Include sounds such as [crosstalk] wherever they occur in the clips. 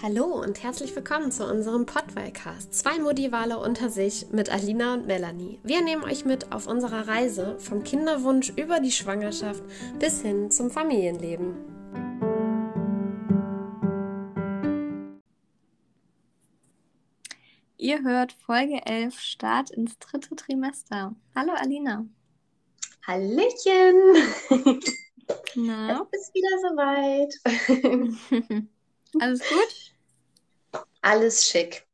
Hallo und herzlich willkommen zu unserem Podwellcast. Zwei Modivale unter sich mit Alina und Melanie. Wir nehmen euch mit auf unserer Reise vom Kinderwunsch über die Schwangerschaft bis hin zum Familienleben. Ihr hört Folge 11 Start ins dritte Trimester. Hallo Alina. Hallöchen. Na? Es ist wieder soweit. [laughs] Alles gut? Alles schick.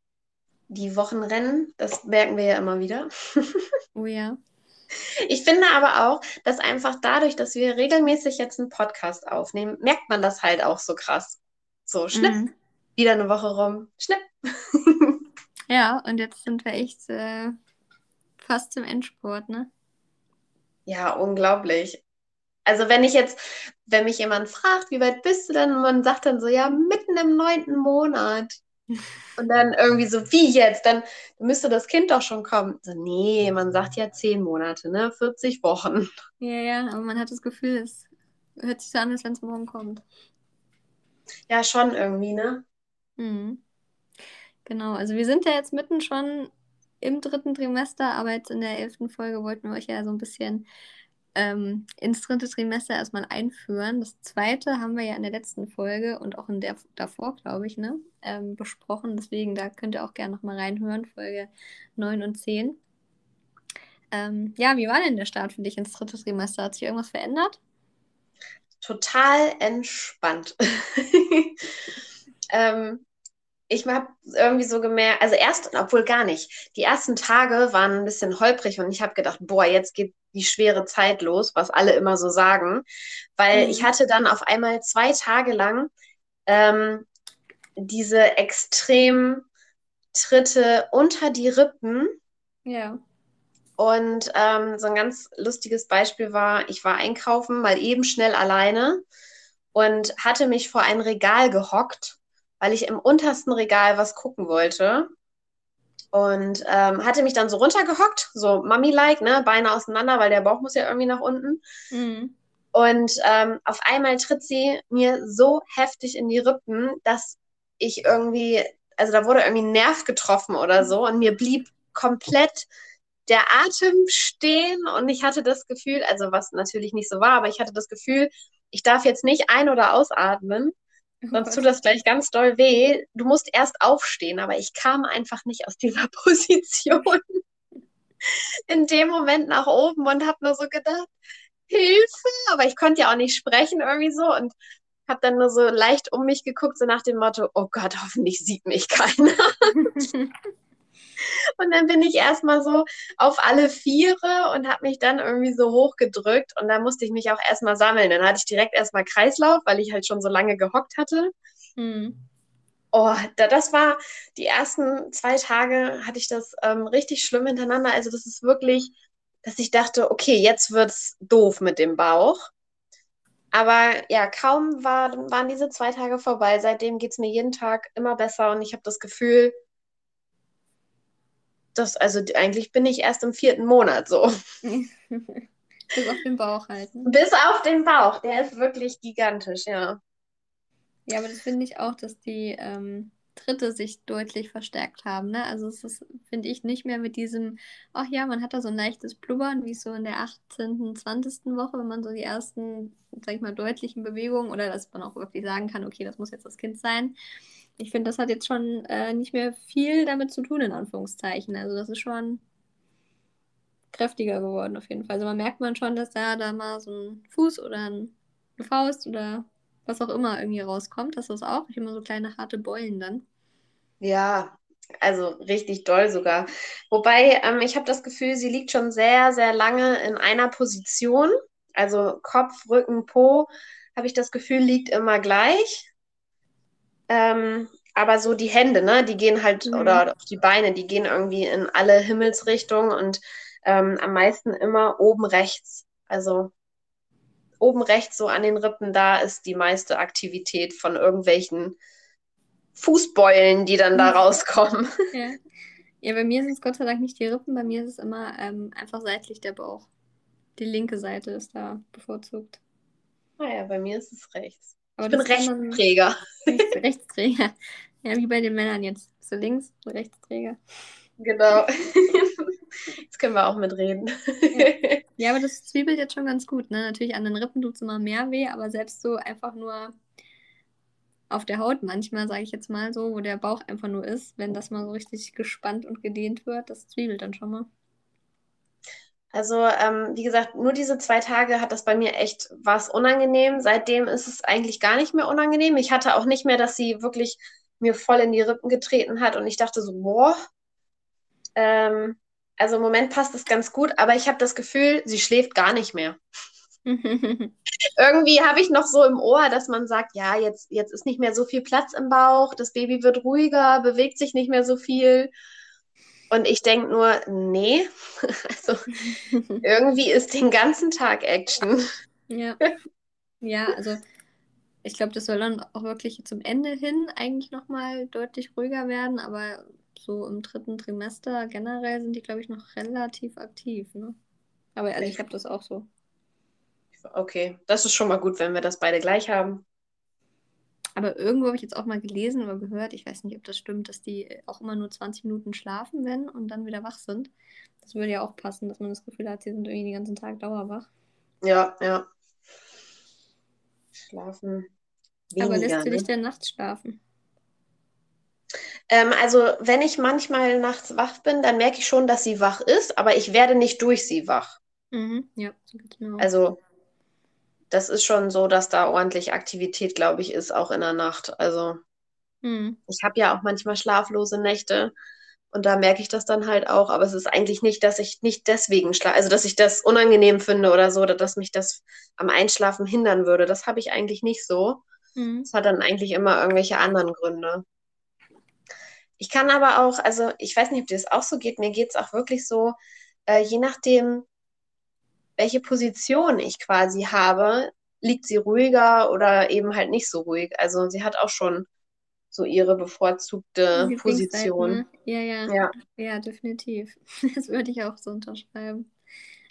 Die Wochenrennen, das merken wir ja immer wieder. [laughs] Oh ja. Ich finde aber auch, dass einfach dadurch, dass wir regelmäßig jetzt einen Podcast aufnehmen, merkt man das halt auch so krass. So, schnipp, mhm. wieder eine Woche rum, schnipp. [laughs] Ja, und jetzt sind wir echt äh, fast zum Endsport, ne? Ja, unglaublich. Also wenn ich jetzt, wenn mich jemand fragt, wie weit bist du denn? Und man sagt dann so, ja, mitten im neunten Monat. Und dann irgendwie so, wie jetzt? Dann müsste das Kind doch schon kommen. So, nee, man sagt ja zehn Monate, ne? 40 Wochen. Ja, ja, aber man hat das Gefühl, es hört sich so an, als wenn es morgen kommt. Ja, schon irgendwie, ne? Mhm. Genau, also wir sind ja jetzt mitten schon im dritten Trimester, aber jetzt in der elften Folge wollten wir euch ja so ein bisschen ähm, ins dritte Trimester erstmal einführen. Das zweite haben wir ja in der letzten Folge und auch in der davor, glaube ich, ne, ähm, besprochen. Deswegen, da könnt ihr auch gerne nochmal reinhören, Folge 9 und 10. Ähm, ja, wie war denn der Start für dich ins dritte Trimester? Hat sich irgendwas verändert? Total entspannt. [laughs] ähm, ich habe irgendwie so gemerkt, also erst, obwohl gar nicht. Die ersten Tage waren ein bisschen holprig und ich habe gedacht, boah, jetzt geht die schwere Zeit los, was alle immer so sagen. Weil mhm. ich hatte dann auf einmal zwei Tage lang ähm, diese extrem Tritte unter die Rippen. Ja. Und ähm, so ein ganz lustiges Beispiel war, ich war einkaufen, mal eben schnell alleine und hatte mich vor ein Regal gehockt weil ich im untersten Regal was gucken wollte. Und ähm, hatte mich dann so runtergehockt, so Mami-like, ne? Beine auseinander, weil der Bauch muss ja irgendwie nach unten. Mhm. Und ähm, auf einmal tritt sie mir so heftig in die Rippen, dass ich irgendwie, also da wurde irgendwie ein Nerv getroffen oder so und mir blieb komplett der Atem stehen und ich hatte das Gefühl, also was natürlich nicht so war, aber ich hatte das Gefühl, ich darf jetzt nicht ein- oder ausatmen. Sonst tut das gleich ganz doll weh. Du musst erst aufstehen, aber ich kam einfach nicht aus dieser [laughs] Position in dem Moment nach oben und habe nur so gedacht, Hilfe! Aber ich konnte ja auch nicht sprechen irgendwie so und habe dann nur so leicht um mich geguckt, so nach dem Motto, oh Gott, hoffentlich sieht mich keiner. [laughs] [laughs] Und dann bin ich erstmal so auf alle Viere und habe mich dann irgendwie so hochgedrückt. Und da musste ich mich auch erstmal sammeln. Dann hatte ich direkt erstmal Kreislauf, weil ich halt schon so lange gehockt hatte. Mhm. Oh, da, das war die ersten zwei Tage hatte ich das ähm, richtig schlimm hintereinander. Also das ist wirklich, dass ich dachte, okay, jetzt wird's doof mit dem Bauch. Aber ja, kaum war, waren diese zwei Tage vorbei. Seitdem geht es mir jeden Tag immer besser und ich habe das Gefühl, das, also eigentlich bin ich erst im vierten Monat so. [laughs] Bis auf den Bauch halten. Bis auf den Bauch, der ist wirklich gigantisch, ja. Ja, aber das finde ich auch, dass die ähm, Dritte sich deutlich verstärkt haben. Ne? Also es ist, finde ich, nicht mehr mit diesem, ach ja, man hat da so ein leichtes Blubbern, wie so in der 18., 20. Woche, wenn man so die ersten, sag ich mal, deutlichen Bewegungen oder dass man auch wirklich sagen kann, okay, das muss jetzt das Kind sein ich finde, das hat jetzt schon äh, nicht mehr viel damit zu tun, in Anführungszeichen. Also das ist schon kräftiger geworden auf jeden Fall. Also man merkt man schon, dass da, da mal so ein Fuß oder eine Faust oder was auch immer irgendwie rauskommt. Das ist auch immer so kleine harte Beulen dann. Ja, also richtig doll sogar. Wobei, ähm, ich habe das Gefühl, sie liegt schon sehr, sehr lange in einer Position. Also Kopf, Rücken, Po, habe ich das Gefühl, liegt immer gleich. Ähm, aber so die Hände, ne, die gehen halt, mhm. oder auch die Beine, die gehen irgendwie in alle Himmelsrichtungen und ähm, am meisten immer oben rechts. Also oben rechts, so an den Rippen, da ist die meiste Aktivität von irgendwelchen Fußbeulen, die dann da mhm. rauskommen. [laughs] Ja. ja, bei mir sind es Gott sei Dank nicht die Rippen, bei mir ist es immer ähm, einfach seitlich der Bauch. Die linke Seite ist da bevorzugt. Naja, ah bei mir ist es rechts. Aber ich bin Rechtsträger. [laughs] Rechts, Rechtsträger. Ja, wie bei den Männern jetzt. So links, so Rechtsträger. Genau. [laughs] Jetzt können wir auch mitreden. Ja. [laughs] ja, aber das zwiebelt jetzt schon ganz gut. Ne? Natürlich an den Rippen tut es immer mehr weh, aber selbst so einfach nur auf der Haut manchmal, sage ich jetzt mal so, wo der Bauch einfach nur ist, wenn das mal so richtig gespannt und gedehnt wird, das zwiebelt dann schon mal. Also, ähm, wie gesagt, nur diese zwei Tage hat das bei mir echt was unangenehm. Seitdem ist es eigentlich gar nicht mehr unangenehm. Ich hatte auch nicht mehr, dass sie wirklich mir voll in die Rippen getreten hat und ich dachte so, boah. Ähm, also im Moment passt es ganz gut, aber ich habe das Gefühl, sie schläft gar nicht mehr. [laughs] Irgendwie habe ich noch so im Ohr, dass man sagt, ja, jetzt, jetzt ist nicht mehr so viel Platz im Bauch, das Baby wird ruhiger, bewegt sich nicht mehr so viel. Und ich denke nur, nee, [laughs] also irgendwie ist den ganzen Tag Action. Ja. Ja, also ich glaube, das soll dann auch wirklich zum Ende hin eigentlich nochmal deutlich ruhiger werden, aber so im dritten Trimester generell sind die, glaube ich, noch relativ aktiv. Ne? Aber also ich habe das auch so. Okay, das ist schon mal gut, wenn wir das beide gleich haben. Aber irgendwo habe ich jetzt auch mal gelesen oder gehört, ich weiß nicht, ob das stimmt, dass die auch immer nur 20 Minuten schlafen, wenn und dann wieder wach sind. Das würde ja auch passen, dass man das Gefühl hat, sie sind irgendwie den ganzen Tag dauerwach. Ja, ja. Schlafen. Weniger, Aber lässt du dich ne? denn nachts schlafen? Ähm, also, wenn ich manchmal nachts wach bin, dann merke ich schon, dass sie wach ist, aber ich werde nicht durch sie wach. Mhm, ja, auch. Also, das ist schon so, dass da ordentlich Aktivität, glaube ich, ist, auch in der Nacht. Also, mhm. ich habe ja auch manchmal schlaflose Nächte und da merke ich das dann halt auch, aber es ist eigentlich nicht, dass ich nicht deswegen schlafe, also dass ich das unangenehm finde oder so, oder dass mich das am Einschlafen hindern würde. Das habe ich eigentlich nicht so. Mhm. Das hat dann eigentlich immer irgendwelche anderen Gründe. Ich kann aber auch, also ich weiß nicht, ob dir das auch so geht, mir geht es auch wirklich so, äh, je nachdem, welche Position ich quasi habe, liegt sie ruhiger oder eben halt nicht so ruhig. Also sie hat auch schon so ihre bevorzugte Position. Ja, ja, ja. Ja, definitiv. [laughs] Das würde ich auch so unterschreiben.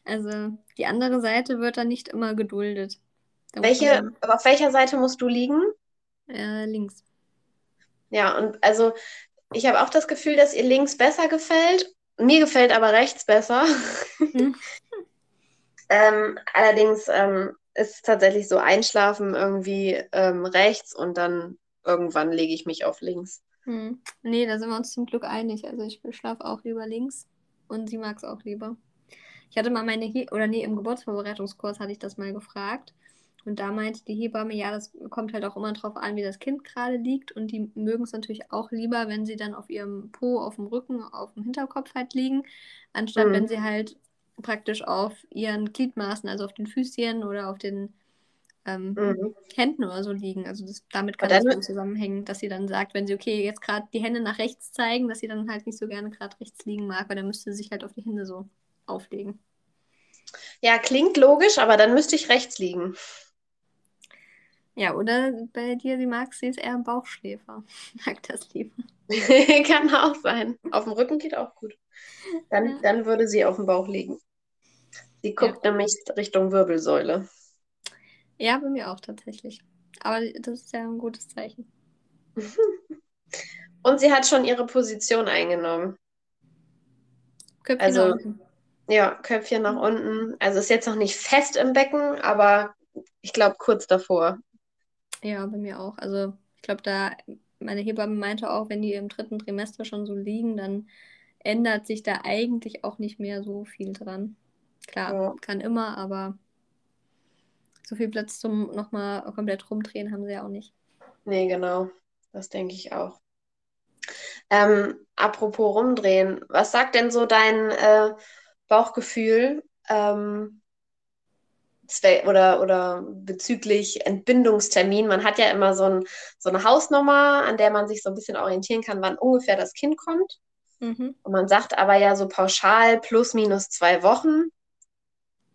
Also die andere Seite wird dann nicht immer geduldet. Da welche, auf welcher Seite musst du liegen? Äh, links. Ja, und also ich habe auch das Gefühl, dass ihr links besser gefällt. Mir gefällt aber rechts besser. Mhm. [laughs] ähm, allerdings ähm, ist es tatsächlich so einschlafen irgendwie ähm, rechts und dann irgendwann lege ich mich auf links. Hm. Nee, da sind wir uns zum Glück einig. Also ich schlafe auch lieber links und sie mag es auch lieber. Ich hatte mal meine, He oder nee, im Geburtsvorbereitungskurs hatte ich das mal gefragt. Und da meinte die Hebamme, ja, das kommt halt auch immer drauf an, wie das Kind gerade liegt. Und die mögen es natürlich auch lieber, wenn sie dann auf ihrem Po, auf dem Rücken, auf dem Hinterkopf halt liegen, anstatt mhm. wenn sie halt praktisch auf ihren Gliedmaßen, also auf den Füßchen oder auf den ähm, mhm. Händen oder so liegen. Also das, damit kann das dann zusammenhängen, dass sie dann sagt, wenn sie, okay, jetzt gerade die Hände nach rechts zeigen, dass sie dann halt nicht so gerne gerade rechts liegen mag, weil dann müsste sie sich halt auf die Hände so auflegen. Ja, klingt logisch, aber dann müsste ich rechts liegen. Ja, oder bei dir, sie mag, sie ist eher ein Bauchschläfer. [laughs] Mag das lieber. [laughs] Kann auch sein. Auf dem Rücken geht auch gut. Dann, ja. dann würde sie auf dem Bauch liegen. Sie guckt ja. nämlich Richtung Wirbelsäule. Ja, bei mir auch tatsächlich. Aber das ist ja ein gutes Zeichen. [laughs] Und sie hat schon ihre Position eingenommen. Köpfchen also, nach unten. Ja, Köpfchen nach unten. Also ist jetzt noch nicht fest im Becken, aber ich glaube kurz davor. Ja, bei mir auch. Also ich glaube, da, meine Hebamme meinte auch, wenn die im dritten Trimester schon so liegen, dann ändert sich da eigentlich auch nicht mehr so viel dran. Klar, ja. kann immer, aber so viel Platz zum nochmal komplett rumdrehen haben sie ja auch nicht. Nee, genau. Das denke ich auch. Ähm, apropos rumdrehen, was sagt denn so dein äh, Bauchgefühl? Ähm, oder, oder bezüglich Entbindungstermin. Man hat ja immer so, ein, so eine Hausnummer, an der man sich so ein bisschen orientieren kann, wann ungefähr das Kind kommt. Mhm. Und man sagt aber ja so pauschal plus minus zwei Wochen.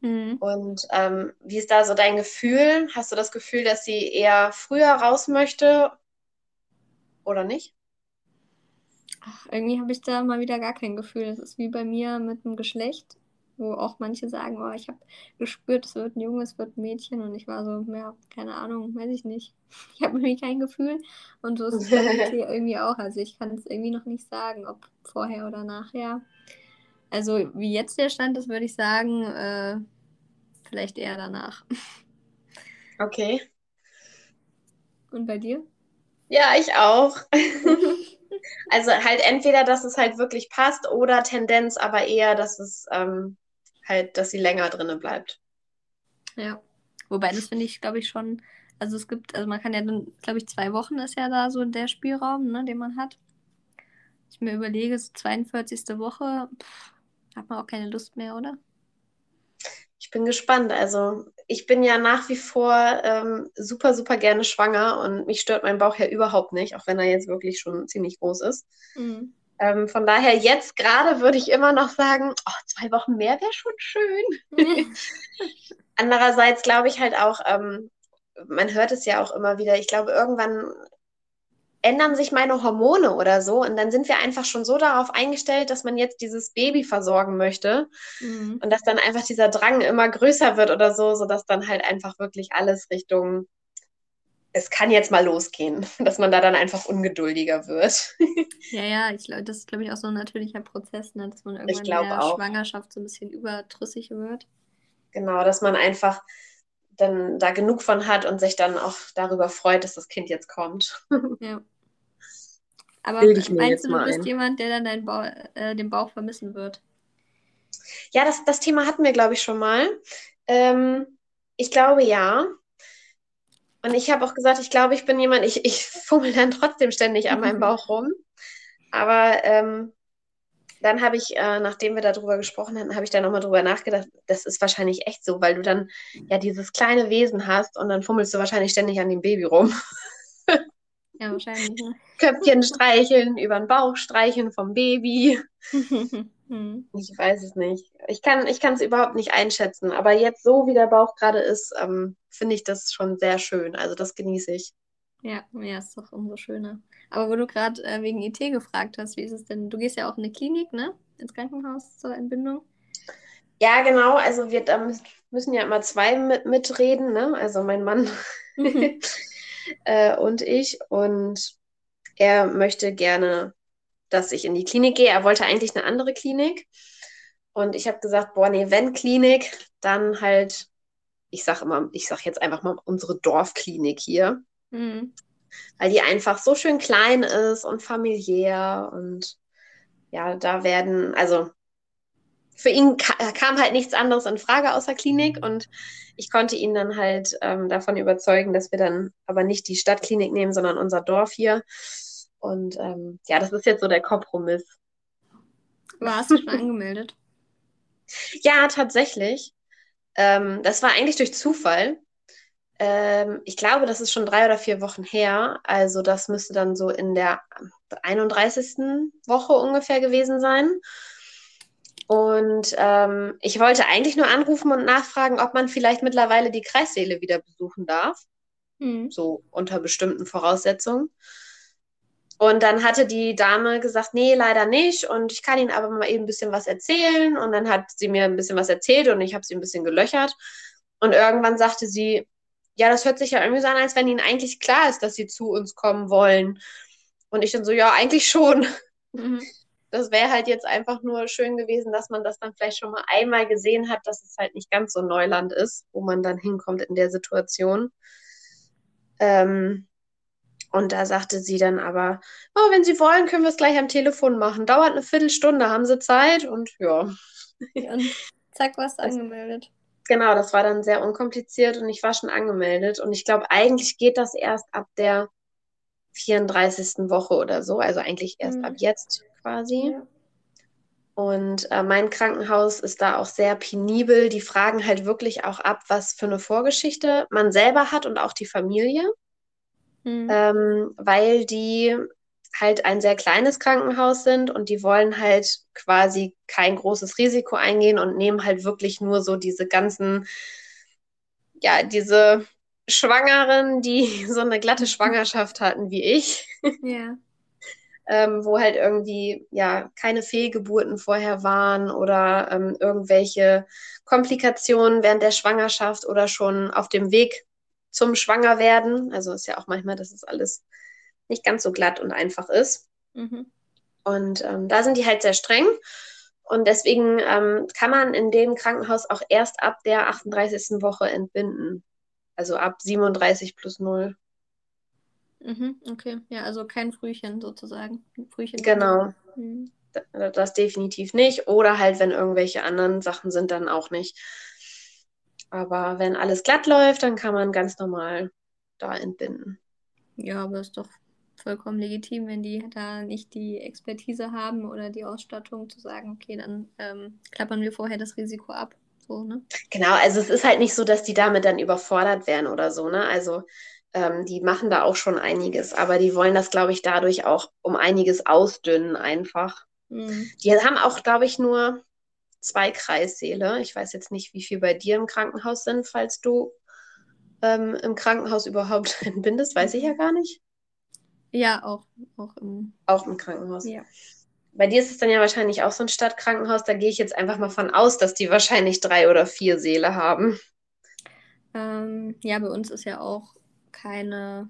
Mhm. Und ähm, wie ist da so dein Gefühl? Hast du das Gefühl, dass sie eher früher raus möchte oder nicht? Ach, irgendwie habe ich da mal wieder gar kein Gefühl. Das ist wie bei mir mit dem Geschlecht wo auch manche sagen, oh, ich habe gespürt, es wird ein Junge, es wird ein Mädchen und ich war so, ja, keine Ahnung, weiß ich nicht. [laughs] Ich habe irgendwie kein Gefühl und so ist es mir [laughs] irgendwie auch. Also ich kann es irgendwie noch nicht sagen, ob vorher oder nachher. Also wie jetzt der Stand ist, würde ich sagen, äh, vielleicht eher danach. Okay. Und bei dir? Ja, ich auch. [laughs] also halt entweder, dass es halt wirklich passt oder Tendenz, aber eher, dass es ähm, halt, dass sie länger drinnen bleibt. Ja. Wobei, das finde ich, glaube ich, schon, also es gibt, also man kann ja dann, glaube ich, zwei Wochen ist ja da so der Spielraum, ne, den man hat. Ich mir überlege, so 42. Woche, pff, hat man auch keine Lust mehr, oder? Ich bin gespannt. Also ich bin ja nach wie vor ähm, super, super gerne schwanger und mich stört mein Bauch ja überhaupt nicht, auch wenn er jetzt wirklich schon ziemlich groß ist. Mhm. Ähm, von daher, jetzt gerade würde ich immer noch sagen, oh, zwei Wochen mehr wäre schon schön. [laughs] Andererseits glaube ich halt auch, ähm, man hört es ja auch immer wieder, ich glaube, irgendwann ändern sich meine Hormone oder so und dann sind wir einfach schon so darauf eingestellt, dass man jetzt dieses Baby versorgen möchte mhm. und dass dann einfach dieser Drang immer größer wird oder so, sodass dann halt einfach wirklich alles Richtung es kann jetzt mal losgehen, [laughs] dass man da dann einfach ungeduldiger wird. [laughs] ja, ja, ich glaube, das ist, glaube ich, auch so ein natürlicher Prozess, ne? dass man irgendwann in der auch. Schwangerschaft so ein bisschen überdrüssig wird. Genau, dass man einfach dann da genug von hat und sich dann auch darüber freut, dass das Kind jetzt kommt. [laughs] Ja. Aber meinst du, du bist ein. jemand, der dann deinen Bauch, äh, den Bauch vermissen wird? Ja, das, das Thema hatten wir, glaube ich, schon mal. Ähm, ich glaube ja. Und ich habe auch gesagt, ich glaube, ich bin jemand, ich, ich fummel dann trotzdem ständig an meinem Bauch rum. Aber ähm, dann habe ich, äh, nachdem wir darüber gesprochen hatten, habe ich dann nochmal drüber nachgedacht, das ist wahrscheinlich echt so, weil du dann ja dieses kleine Wesen hast und dann fummelst du wahrscheinlich ständig an dem Baby rum. Ja, wahrscheinlich. Ne? Köpfchen streicheln, über den Bauch streicheln vom Baby. [laughs] ich weiß es nicht. Ich kann es überhaupt nicht einschätzen. Aber jetzt so, wie der Bauch gerade ist, ähm, finde ich das schon sehr schön. Also das genieße ich. Ja, ja, ist doch umso schöner. Aber wo du gerade äh, wegen IT gefragt hast, wie ist es denn? Du gehst ja auch in eine Klinik, ne? Ins Krankenhaus zur Entbindung. Ja, genau. Also wir da müssen ja immer zwei mit, mitreden, ne? Also mein Mann mhm. [laughs] äh, und ich. Und er möchte gerne, dass ich in die Klinik gehe. Er wollte eigentlich eine andere Klinik. Und ich habe gesagt, boah, nee, wenn Klinik, dann halt, ich sage immer, ich sage jetzt einfach mal unsere Dorfklinik hier. Mhm weil die einfach so schön klein ist und familiär und ja, da werden, also für ihn kam halt nichts anderes in Frage außer Klinik und ich konnte ihn dann halt ähm, davon überzeugen, dass wir dann aber nicht die Stadtklinik nehmen, sondern unser Dorf hier. Und ähm, ja, das ist jetzt so der Kompromiss. Warst du schon angemeldet? [laughs] Ja, tatsächlich. Ähm, das war eigentlich durch Zufall. Ähm, ich glaube, das ist schon drei oder vier Wochen her. Also das müsste dann so in der 31. Woche ungefähr gewesen sein. Und ähm, ich wollte eigentlich nur anrufen und nachfragen, ob man vielleicht mittlerweile die Kreissäle wieder besuchen darf. Mhm. So unter bestimmten Voraussetzungen. Und dann hatte die Dame gesagt, nee, leider nicht. Und ich kann Ihnen aber mal eben ein bisschen was erzählen. Und dann hat sie mir ein bisschen was erzählt und ich habe sie ein bisschen gelöchert. Und irgendwann sagte sie, ja, das hört sich ja irgendwie so an, als wenn ihnen eigentlich klar ist, dass sie zu uns kommen wollen. Und ich dann so, ja, eigentlich schon. Mhm. Das wäre halt jetzt einfach nur schön gewesen, dass man das dann vielleicht schon mal einmal gesehen hat, dass es halt nicht ganz so Neuland ist, wo man dann hinkommt in der Situation. Ähm, und da sagte sie dann aber, oh, wenn Sie wollen, können wir es gleich am Telefon machen. Dauert eine Viertelstunde, haben Sie Zeit? Und ja. Und zack, was angemeldet. Genau, das war dann sehr unkompliziert und ich war schon angemeldet. Und ich glaube, eigentlich geht das erst ab der 34. Woche oder so, also eigentlich erst mhm. ab jetzt quasi. Ja. Und äh, mein Krankenhaus ist da auch sehr penibel. Die fragen halt wirklich auch ab, was für eine Vorgeschichte man selber hat und auch die Familie. Mhm. Ähm, weil die halt ein sehr kleines Krankenhaus sind und die wollen halt quasi kein großes Risiko eingehen und nehmen halt wirklich nur so diese ganzen, ja, diese Schwangeren, die [laughs] so eine glatte Schwangerschaft hatten wie ich. Ja. [laughs] ähm, wo halt irgendwie ja keine Fehlgeburten vorher waren oder ähm, irgendwelche Komplikationen während der Schwangerschaft oder schon auf dem Weg zum Schwangerwerden. Also ist ja auch manchmal, dass es alles nicht ganz so glatt und einfach ist. Mhm. Und ähm, da sind die halt sehr streng. Und deswegen ähm, kann man in dem Krankenhaus auch erst ab der 38. Woche entbinden. Also ab 37 plus 0. Mhm, okay, ja, also kein Frühchen sozusagen. Frühchen genau. Mhm. Das definitiv nicht. Oder halt, wenn irgendwelche anderen Sachen sind, dann auch nicht. Aber wenn alles glatt läuft, dann kann man ganz normal da entbinden. Ja, aber ist doch vollkommen legitim, wenn die da nicht die Expertise haben oder die Ausstattung zu sagen, okay, dann ähm, klappern wir vorher das Risiko ab. So, ne? Genau, also es ist halt nicht so, dass die damit dann überfordert werden oder so, ne? Also ähm, die machen da auch schon einiges, aber die wollen das, glaube ich, dadurch auch um einiges ausdünnen einfach. Mhm. Die haben auch, glaube ich, nur zwei Kreissäle. Ich weiß jetzt nicht, wie viel bei dir im Krankenhaus sind, falls du ähm, im Krankenhaus überhaupt [laughs] entbindest, weiß ich ja gar nicht. Ja, auch, auch im, auch im Krankenhaus. Ja. Bei dir ist es dann ja wahrscheinlich auch so ein Stadtkrankenhaus. Da gehe ich jetzt einfach mal von aus, dass die wahrscheinlich drei oder vier Säle haben. Ähm, ja, bei uns ist ja auch keine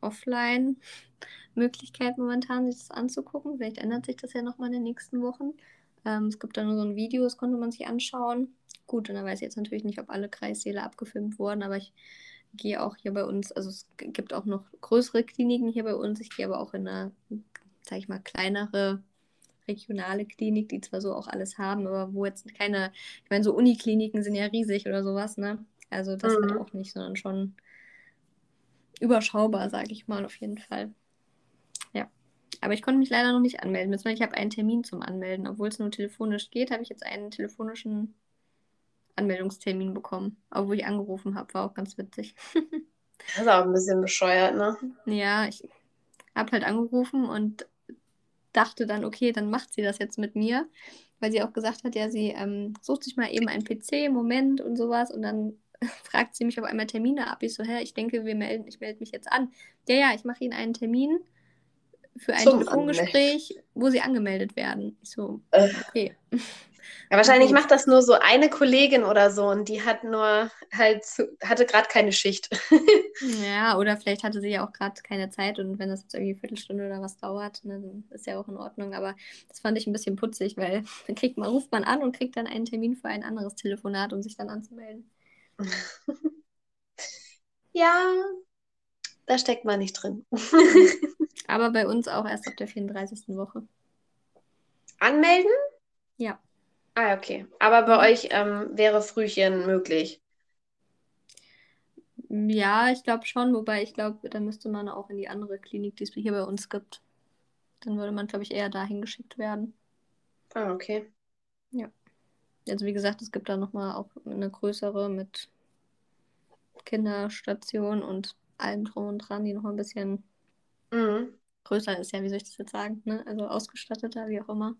Offline-Möglichkeit momentan, sich das anzugucken. Vielleicht ändert sich das ja nochmal in den nächsten Wochen. Ähm, es gibt da nur so ein Video, das konnte man sich anschauen. Gut, und da weiß ich jetzt natürlich nicht, ob alle Kreissäle abgefilmt wurden, aber ich gehe auch hier bei uns, also es gibt auch noch größere Kliniken hier bei uns. Ich gehe aber auch in eine, sag ich mal, kleinere regionale Klinik, die zwar so auch alles haben, aber wo jetzt keine, ich meine, so Unikliniken sind ja riesig oder sowas, ne? Also das mhm. halt auch nicht, sondern schon überschaubar, sage ich mal, auf jeden Fall. Aber ich konnte mich leider noch nicht anmelden. Ich habe einen Termin zum Anmelden. Obwohl es nur telefonisch geht, habe ich jetzt einen telefonischen Anmeldungstermin bekommen. Obwohl ich angerufen habe, war auch ganz witzig. [laughs] das ist auch ein bisschen bescheuert, ne? Ja, ich habe halt angerufen und dachte dann, okay, dann macht sie das jetzt mit mir. Weil sie auch gesagt hat, ja, sie ähm, sucht sich mal eben einen PC, Moment und sowas. Und dann [laughs] fragt sie mich auf einmal Termine ab. Ich so, hä, ich denke, wir melden, ich melde mich jetzt an. Ja, ja, ich mache Ihnen einen Termin für ein Telefongespräch, wo Sie angemeldet werden. Ich so, äh. okay. Ja, wahrscheinlich [laughs] macht das nur so eine Kollegin oder so und die hat nur halt hatte gerade keine Schicht. [laughs] ja, oder vielleicht hatte sie ja auch gerade keine Zeit und wenn das jetzt irgendwie eine Viertelstunde oder was dauert, ne, dann ist ja auch in Ordnung. Aber das fand ich ein bisschen putzig, weil [laughs] dann kriegt man, ruft man an und kriegt dann einen Termin für ein anderes Telefonat, um sich dann anzumelden. ja, da steckt man nicht drin. [laughs] Aber bei uns auch erst ab der 34. Woche. Anmelden? Ja. Ah, okay. Aber bei mhm. euch ähm, wäre Frühchen möglich. Ja, ich glaube schon, wobei ich glaube, da müsste man auch in die andere Klinik, die es hier bei uns gibt. Dann würde man, glaube ich, eher dahin geschickt werden. Ah, okay. Ja. Also wie gesagt, es gibt da nochmal auch eine größere mit Kinderstation und allem drum und dran, die noch ein bisschen mhm. größer ist, ja, wie soll ich das jetzt sagen, ne? Also ausgestatteter, wie auch immer.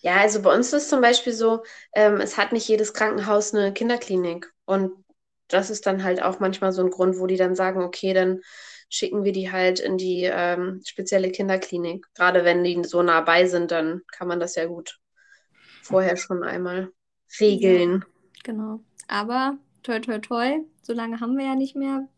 Ja, also bei uns ist es zum Beispiel so, ähm, es hat nicht jedes Krankenhaus eine Kinderklinik. Und das ist dann halt auch manchmal so ein Grund, wo die dann sagen, okay, dann schicken wir die halt in die ähm, spezielle Kinderklinik. Gerade wenn die so nah bei sind, dann kann man das ja gut vorher schon einmal regeln. Ja, genau. Aber toi toi toi, so lange haben wir ja nicht mehr,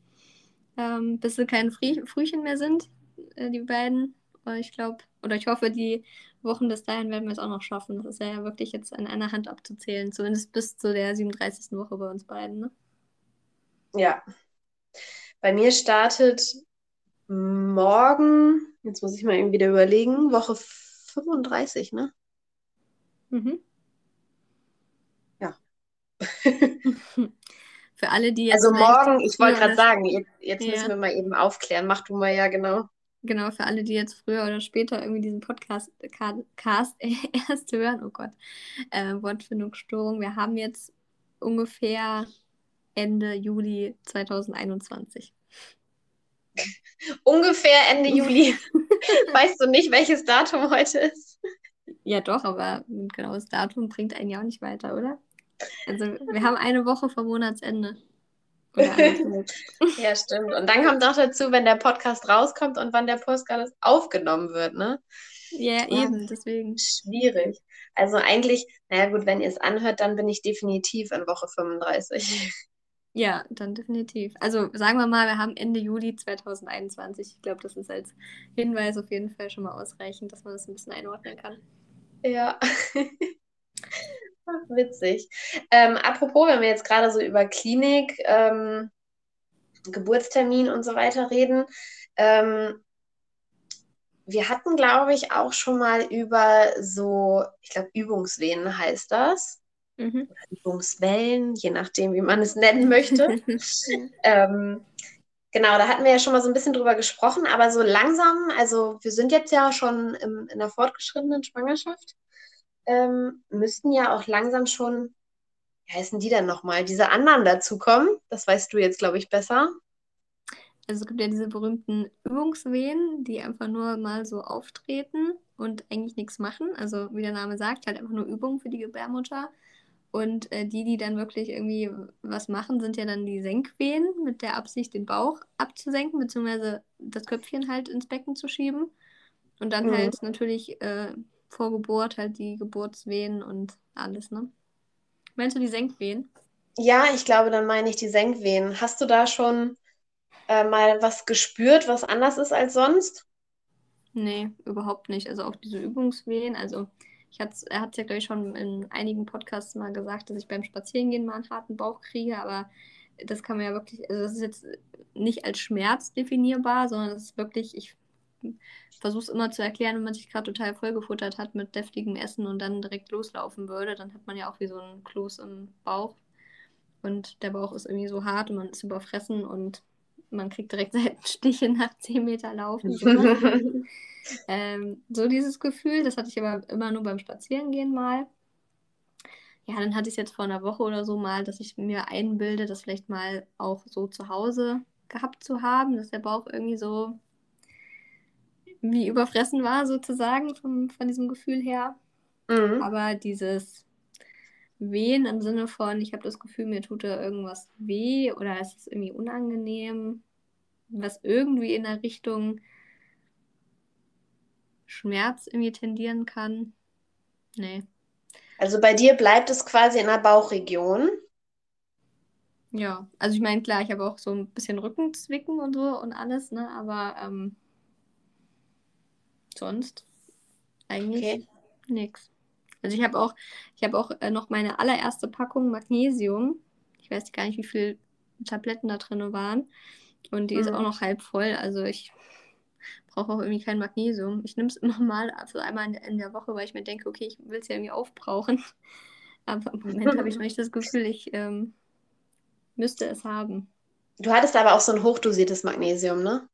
ähm, bis sie kein Früh Frühchen mehr sind, äh, die beiden. Ich glaube, oder ich hoffe, die Wochen bis dahin werden wir es auch noch schaffen. Das ist ja wirklich jetzt an einer Hand abzuzählen, zumindest bis zu der 37. Woche bei uns beiden. Ne? Ja. Bei mir startet morgen, jetzt muss ich mal irgendwie wieder überlegen, Woche 35, ne? Mhm. Ja. [laughs] [laughs] Für alle, die jetzt. Also morgen, ich wollte gerade sagen, jetzt, jetzt ja. müssen wir mal eben aufklären. Mach du mal ja genau. Genau, für alle, die jetzt früher oder später irgendwie diesen Podcast Cast [laughs] erst hören, oh Gott, äh, Wortfindungsstörung. Wir haben jetzt ungefähr Ende Juli 2021. [laughs] Ungefähr Ende Juli. [laughs] weißt du nicht, welches Datum heute ist? Ja, doch, aber ein genaues Datum bringt einen ja auch nicht weiter, oder? Also, wir haben eine Woche vor Monatsende. [laughs] ja, stimmt. Und dann kommt auch dazu, wenn der Podcast rauskommt und wann der Podcast aufgenommen wird, ne? Ja, ja, eben, deswegen. Schwierig. Also eigentlich, naja gut, wenn ihr es anhört, dann bin ich definitiv in Woche 35. Ja, dann definitiv. Also sagen wir mal, wir haben Ende Juli 2021. Ich glaube, das ist als Hinweis auf jeden Fall schon mal ausreichend, dass man das ein bisschen einordnen kann. Ja. [laughs] witzig. Ähm, apropos, wenn wir jetzt gerade so über Klinik, ähm, Geburtstermin und so weiter reden, ähm, wir hatten, glaube ich, auch schon mal über so, ich glaube, Übungsvenen heißt das. Mhm. Übungswellen, je nachdem, wie man es nennen möchte. [laughs] ähm, genau, da hatten wir ja schon mal so ein bisschen drüber gesprochen, aber so langsam, also wir sind jetzt ja schon im, in der fortgeschrittenen Schwangerschaft, ähm, müssten ja auch langsam schon, wie heißen die denn nochmal, diese anderen dazukommen. Das weißt du jetzt, glaube ich, besser. Also es gibt ja diese berühmten Übungswehen, die einfach nur mal so auftreten und eigentlich nichts machen. Also wie der Name sagt, halt einfach nur Übungen für die Gebärmutter. Und äh, die, die dann wirklich irgendwie was machen, sind ja dann die Senkwehen mit der Absicht, den Bauch abzusenken, beziehungsweise das Köpfchen halt ins Becken zu schieben. Und dann mhm. halt natürlich äh, vor Geburt halt die Geburtswehen und alles, ne? Meinst du die Senkwehen? Ja, ich glaube, dann meine ich die Senkwehen. Hast du da schon äh, mal was gespürt, was anders ist als sonst? Nee, überhaupt nicht. Also auch diese Übungswehen, also ich er hat es ja, glaube ich, schon in einigen Podcasts mal gesagt, dass ich beim Spazierengehen mal einen harten Bauch kriege, aber das kann man ja wirklich, also das ist jetzt nicht als Schmerz definierbar, sondern es ist wirklich, ich versuche es immer zu erklären, wenn man sich gerade total vollgefuttert hat mit deftigem Essen und dann direkt loslaufen würde, dann hat man ja auch wie so ein Kloß im Bauch und der Bauch ist irgendwie so hart und man ist überfressen und man kriegt direkt [laughs] Seitenstiche nach 10 Meter Laufen. So, [laughs] ähm, so dieses Gefühl, das hatte ich aber immer nur beim Spazierengehen mal. Ja, dann hatte ich es jetzt vor einer Woche oder so mal, dass ich mir einbilde, das vielleicht mal auch so zu Hause gehabt zu haben, dass der Bauch irgendwie so wie überfressen war, sozusagen, vom, von diesem Gefühl her. Mhm. Aber dieses Wehen im Sinne von, ich habe das Gefühl, mir tut da irgendwas weh oder es ist irgendwie unangenehm, was irgendwie in der Richtung Schmerz irgendwie tendieren kann. Nee. Also bei dir bleibt es quasi in der Bauchregion. Ja, also ich meine, klar, ich habe auch so ein bisschen Rückenzwicken und so und alles, ne? Aber ähm, sonst eigentlich okay. nichts. Also ich habe auch, ich habe auch äh, noch meine allererste Packung Magnesium. Ich weiß gar nicht, wie viele Tabletten da drin waren. Und die mhm. ist auch noch halb voll. Also ich brauche auch irgendwie kein Magnesium. Ich nehme es [laughs] immer mal, also einmal in, in, der Woche, weil ich mir denke, okay, ich will es ja irgendwie aufbrauchen. [laughs] Aber im Moment habe ich noch nicht das Gefühl, ich ähm, müsste es haben. Du hattest aber auch so ein hochdosiertes Magnesium, ne?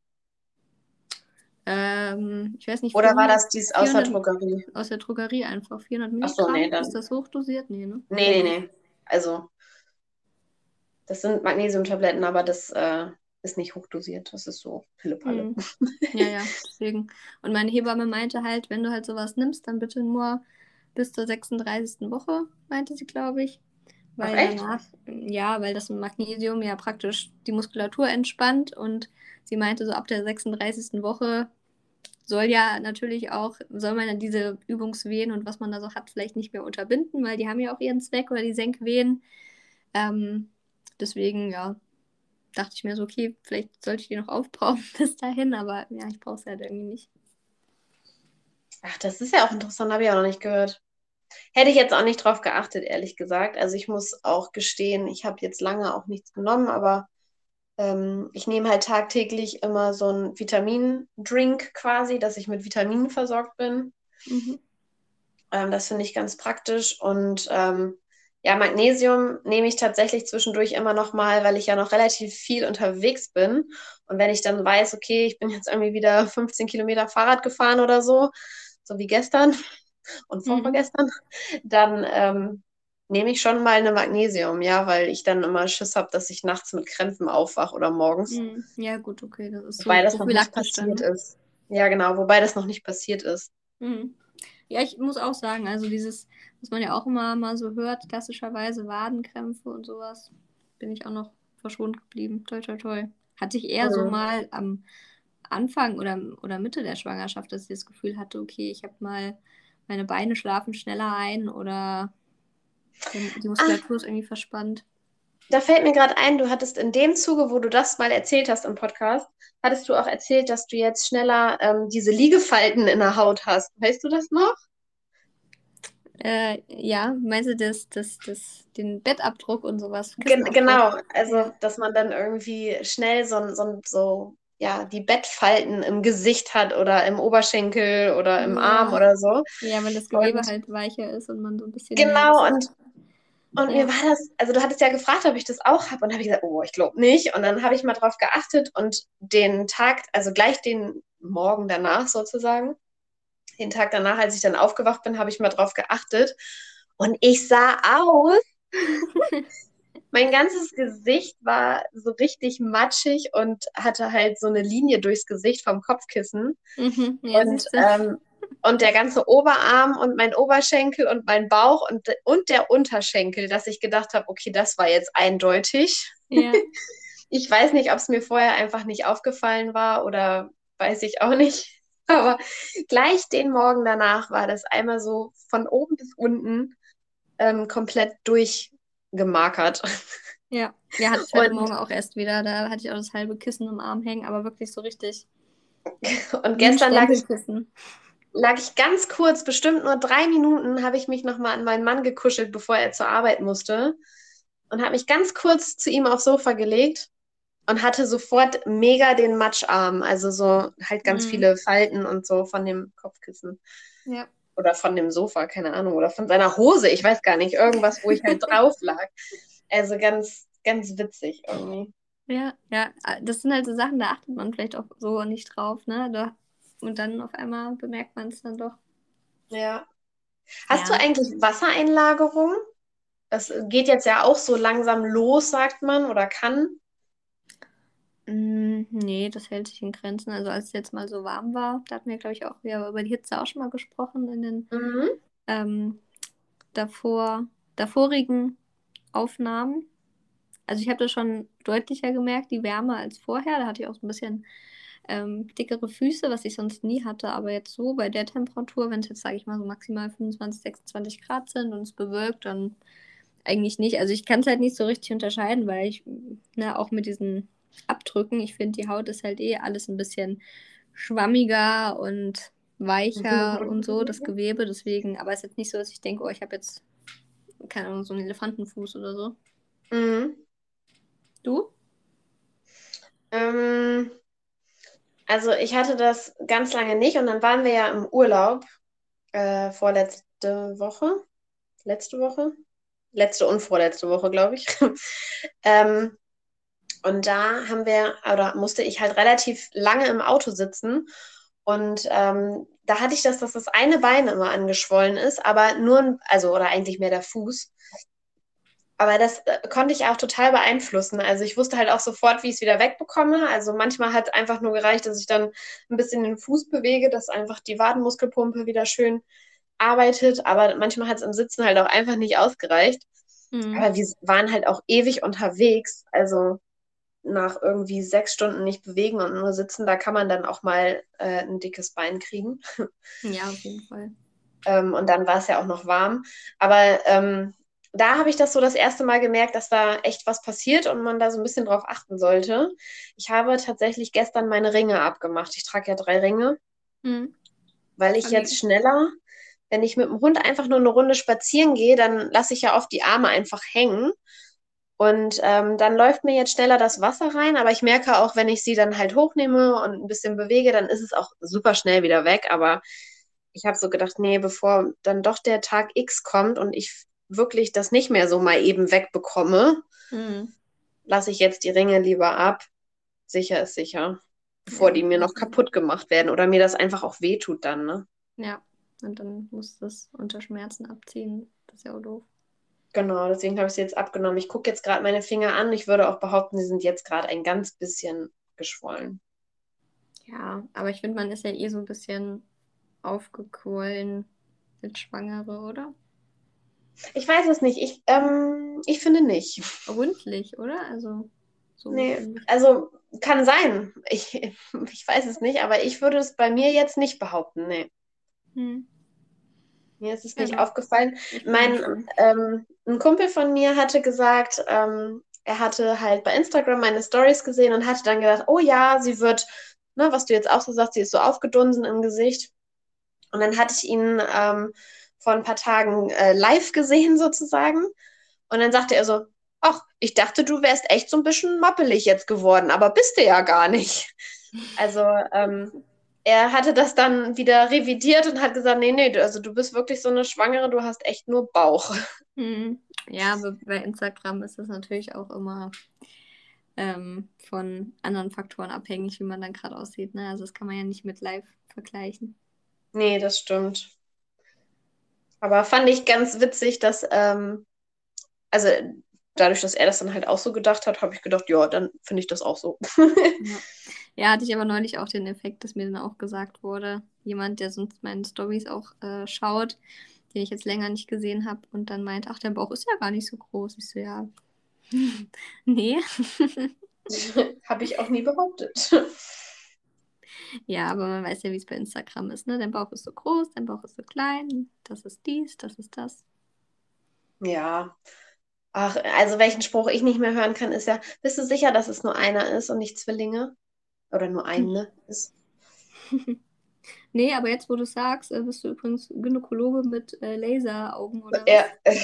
Ähm, ich weiß nicht. Oder war das dies aus 400, der Drogerie? Aus der Drogerie einfach. 400 Milligramm. Ach so, nee, dann. Ist das hochdosiert? Nee, ne? Nee, nee, nee. Also, das sind Magnesiumtabletten, aber das äh, ist nicht hochdosiert. Das ist so Pillepalle. Mhm. [laughs] Ja, ja, deswegen. Und meine Hebamme meinte halt, wenn du halt sowas nimmst, dann bitte nur bis zur 36. Woche, meinte sie, glaube ich. Weil Ach, danach, ja, weil das Magnesium ja praktisch die Muskulatur entspannt und sie meinte, so ab der 36. Woche soll ja natürlich auch, soll man dann diese Übungswehen und was man da so hat, vielleicht nicht mehr unterbinden, weil die haben ja auch ihren Zweck oder die Senkwehen. Ähm, deswegen, ja, dachte ich mir so, okay, vielleicht sollte ich die noch aufbrauchen [laughs] bis dahin, aber ja, ich brauche es halt irgendwie nicht. Ach, das ist ja auch interessant, habe ich auch noch nicht gehört. Hätte ich jetzt auch nicht drauf geachtet, ehrlich gesagt. Also ich muss auch gestehen, ich habe jetzt lange auch nichts genommen, aber ähm, ich nehme halt tagtäglich immer so einen Vitamindrink quasi, dass ich mit Vitaminen versorgt bin. Mhm. Ähm, das finde ich ganz praktisch. Und ähm, ja, Magnesium nehme ich tatsächlich zwischendurch immer noch mal, weil ich ja noch relativ viel unterwegs bin. Und wenn ich dann weiß, okay, ich bin jetzt irgendwie wieder 15 Kilometer Fahrrad gefahren oder so, so wie gestern und vorgestern, mhm. dann ähm, nehme ich schon mal eine Magnesium, ja, weil ich dann immer Schiss habe, dass ich nachts mit Krämpfen aufwache oder morgens. Hm, ja, gut, okay, das ist so. Wobei das noch nicht passiert dann. ist. Ja, genau, wobei das noch nicht passiert ist. Mhm. Ja, ich muss auch sagen, also dieses, was man ja auch immer mal so hört, klassischerweise Wadenkrämpfe und sowas, bin ich auch noch verschont geblieben. Toi, toi, toi. Hatte ich eher mhm. so mal am Anfang oder, oder Mitte der Schwangerschaft, dass ich das Gefühl hatte, okay, ich habe mal, meine Beine schlafen schneller ein oder die Muskulatur Ach. ist irgendwie verspannt. Da fällt mir gerade ein, du hattest in dem Zuge, wo du das mal erzählt hast im Podcast, hattest du auch erzählt, dass du jetzt schneller ähm, diese Liegefalten in der Haut hast. Weißt du das noch? Äh, ja, meinst du das, das, das, den Bettabdruck und sowas? Gen genau, also dass man dann irgendwie schnell so, so, so ja, die Bettfalten im Gesicht hat oder im Oberschenkel oder im ja. Arm oder so. Ja, wenn das Gewebe und, halt weicher ist und man so ein bisschen. Genau, und, und ja. mir war das, also du hattest ja gefragt, ob ich das auch habe und habe ich gesagt, oh, ich glaube nicht. Und dann habe ich mal drauf geachtet und den Tag, also gleich den Morgen danach sozusagen, den Tag danach, als ich dann aufgewacht bin, habe ich mal drauf geachtet. Und ich sah aus [laughs] mein ganzes Gesicht war so richtig matschig und hatte halt so eine Linie durchs Gesicht vom Kopfkissen. Mhm, ja, und, ähm, und der ganze Oberarm und mein Oberschenkel und mein Bauch und, und der Unterschenkel, dass ich gedacht habe, okay, das war jetzt eindeutig. Ja. [laughs] Ich weiß nicht, ob es mir vorher einfach nicht aufgefallen war oder weiß ich auch nicht. Aber gleich den Morgen danach war das einmal so von oben bis unten ähm, komplett durch gemarkert. Ja, ja, hatte ich heute und, Morgen auch erst wieder. Da hatte ich auch das halbe Kissen im Arm hängen, aber wirklich so richtig. [laughs] Und gestern lag ich, lag ich ganz kurz, bestimmt nur drei Minuten, habe ich mich nochmal an meinen Mann gekuschelt, bevor er zur Arbeit musste. Und habe mich ganz kurz zu ihm aufs Sofa gelegt und hatte sofort mega den Matscharm. Also so halt ganz mhm. viele Falten und so von dem Kopfkissen. Ja oder von dem Sofa, keine Ahnung, oder von seiner Hose, ich weiß gar nicht, irgendwas, wo ich halt [laughs] drauf lag. Also ganz, ganz witzig irgendwie. Ja, ja, das sind halt so Sachen, da achtet man vielleicht auch so nicht drauf, ne? Und dann auf einmal bemerkt man es dann doch. Ja. Hast ja. du eigentlich Wassereinlagerung? Das geht jetzt ja auch so langsam los, sagt man, oder kann. Mm, nee, das hält sich in Grenzen. Also als es jetzt mal so warm war, da hatten wir, glaube ich, auch wieder über die Hitze auch schon mal gesprochen in den mhm. ähm, davor, davorigen Aufnahmen. Also ich habe das schon deutlicher gemerkt, die Wärme als vorher. Da hatte ich auch so ein bisschen ähm, dickere Füße, was ich sonst nie hatte. Aber jetzt so bei der Temperatur, wenn es jetzt, sage ich mal, so maximal 25, 26 Grad sind und es bewölkt, dann eigentlich nicht. Also ich kann es halt nicht so richtig unterscheiden, weil ich ne, auch mit diesen abdrücken. Ich finde, die Haut ist halt eh alles ein bisschen schwammiger und weicher mhm. und so, das Gewebe. Deswegen, aber es ist jetzt nicht so, dass ich denke, oh, ich habe jetzt, keine Ahnung, so einen Elefantenfuß oder so. Mhm. Du? Ähm, also ich hatte das ganz lange nicht und dann waren wir ja im Urlaub äh, vorletzte Woche. Letzte Woche? Letzte und vorletzte Woche, glaube ich. [laughs] ähm, und da haben wir, oder musste ich halt relativ lange im Auto sitzen. Und ähm, da hatte ich das, dass das eine Bein immer angeschwollen ist, aber nur, also, oder eigentlich mehr der Fuß. Aber das äh, konnte ich auch total beeinflussen. Also ich wusste halt auch sofort, wie ich es wieder wegbekomme. Also manchmal hat einfach nur gereicht, dass ich dann ein bisschen den Fuß bewege, dass einfach die Wadenmuskelpumpe wieder schön arbeitet. Aber manchmal hat es im Sitzen halt auch einfach nicht ausgereicht. Mhm. Aber wir waren halt auch ewig unterwegs. Also nach irgendwie sechs Stunden nicht bewegen und nur sitzen, da kann man dann auch mal äh, ein dickes Bein kriegen. Ja, [laughs] auf jeden Fall. ähm, und dann war es ja auch noch warm. Aber ähm, da habe ich das so das erste Mal gemerkt, dass da echt was passiert und man da so ein bisschen drauf achten sollte. Ich habe tatsächlich gestern meine Ringe abgemacht. Ich trage ja drei Ringe, mhm. weil ich okay. jetzt schneller, wenn ich mit dem Hund einfach nur eine Runde spazieren gehe, dann lasse ich ja oft die Arme einfach hängen. Und ähm, dann läuft mir jetzt schneller das Wasser rein, aber ich merke auch, wenn ich sie dann halt hochnehme und ein bisschen bewege, dann ist es auch super schnell wieder weg. Aber ich habe so gedacht, nee, bevor dann doch der Tag X kommt und ich wirklich das nicht mehr so mal eben wegbekomme, mhm. lasse ich jetzt die Ringe lieber ab. Sicher ist sicher, bevor die mir noch kaputt gemacht werden oder mir das einfach auch wehtut dann, ne? Ja, und dann muss das unter Schmerzen abziehen. Das ist ja auch doof. Genau, deswegen habe ich sie jetzt abgenommen. Ich gucke jetzt gerade meine Finger an. Ich würde auch behaupten, sie sind jetzt gerade ein ganz bisschen geschwollen. Ja, aber ich finde, man ist ja eh so ein bisschen aufgequollen mit Schwangere, oder? Ich weiß es nicht. Ich, ähm, ich finde nicht. Rundlich, oder? Also. So nee, also kann sein. Ich, [laughs] ich weiß es nicht, aber ich würde es bei mir jetzt nicht behaupten. Nee. Hm. Mir ist es nicht ja, aufgefallen. Mein ähm, ein Kumpel von mir hatte gesagt, ähm, er hatte halt bei Instagram meine Stories gesehen und hatte dann gedacht, oh ja, sie wird, ne, was du jetzt auch so sagst, sie ist so aufgedunsen im Gesicht. Und dann hatte ich ihn ähm, vor ein paar Tagen äh, live gesehen sozusagen. Und dann sagte er so, ach, ich dachte, du wärst echt so ein bisschen moppelig jetzt geworden, aber bist du ja gar nicht. Also ähm, er hatte das dann wieder revidiert und hat gesagt, nee, nee, also du bist wirklich so eine Schwangere, du hast echt nur Bauch. [laughs] Hm. Ja, bei Instagram ist das natürlich auch immer ähm, von anderen Faktoren abhängig, wie man dann gerade aussieht. Ne? Also das kann man ja nicht mit live vergleichen. Nee, das stimmt. Aber fand ich ganz witzig, dass, ähm, also dadurch, dass er das dann halt auch so gedacht hat, habe ich gedacht, ja, dann finde ich das auch so. [laughs] ja. Ja. hatte ich aber neulich auch den Effekt, dass mir dann auch gesagt wurde, jemand, der sonst meine Stories auch äh, schaut, den ich jetzt länger nicht gesehen habe und dann meint, ach, der Bauch ist ja gar nicht so groß. Ich so, ja, [laughs] nee. [laughs] habe ich auch nie behauptet. Ja, aber man weiß ja, wie es bei Instagram ist, ne? Dein Bauch ist so groß, dein Bauch ist so klein, das ist dies, das ist das. Ja. Ach, also welchen Spruch ich nicht mehr hören kann, ist ja, bist du sicher, dass es nur einer ist und nicht Zwillinge? Oder nur eine ist? [laughs] nee, aber jetzt, wo du sagst, äh, bist du übrigens Gynäkologe mit äh, Laseraugen oder Ja. [laughs]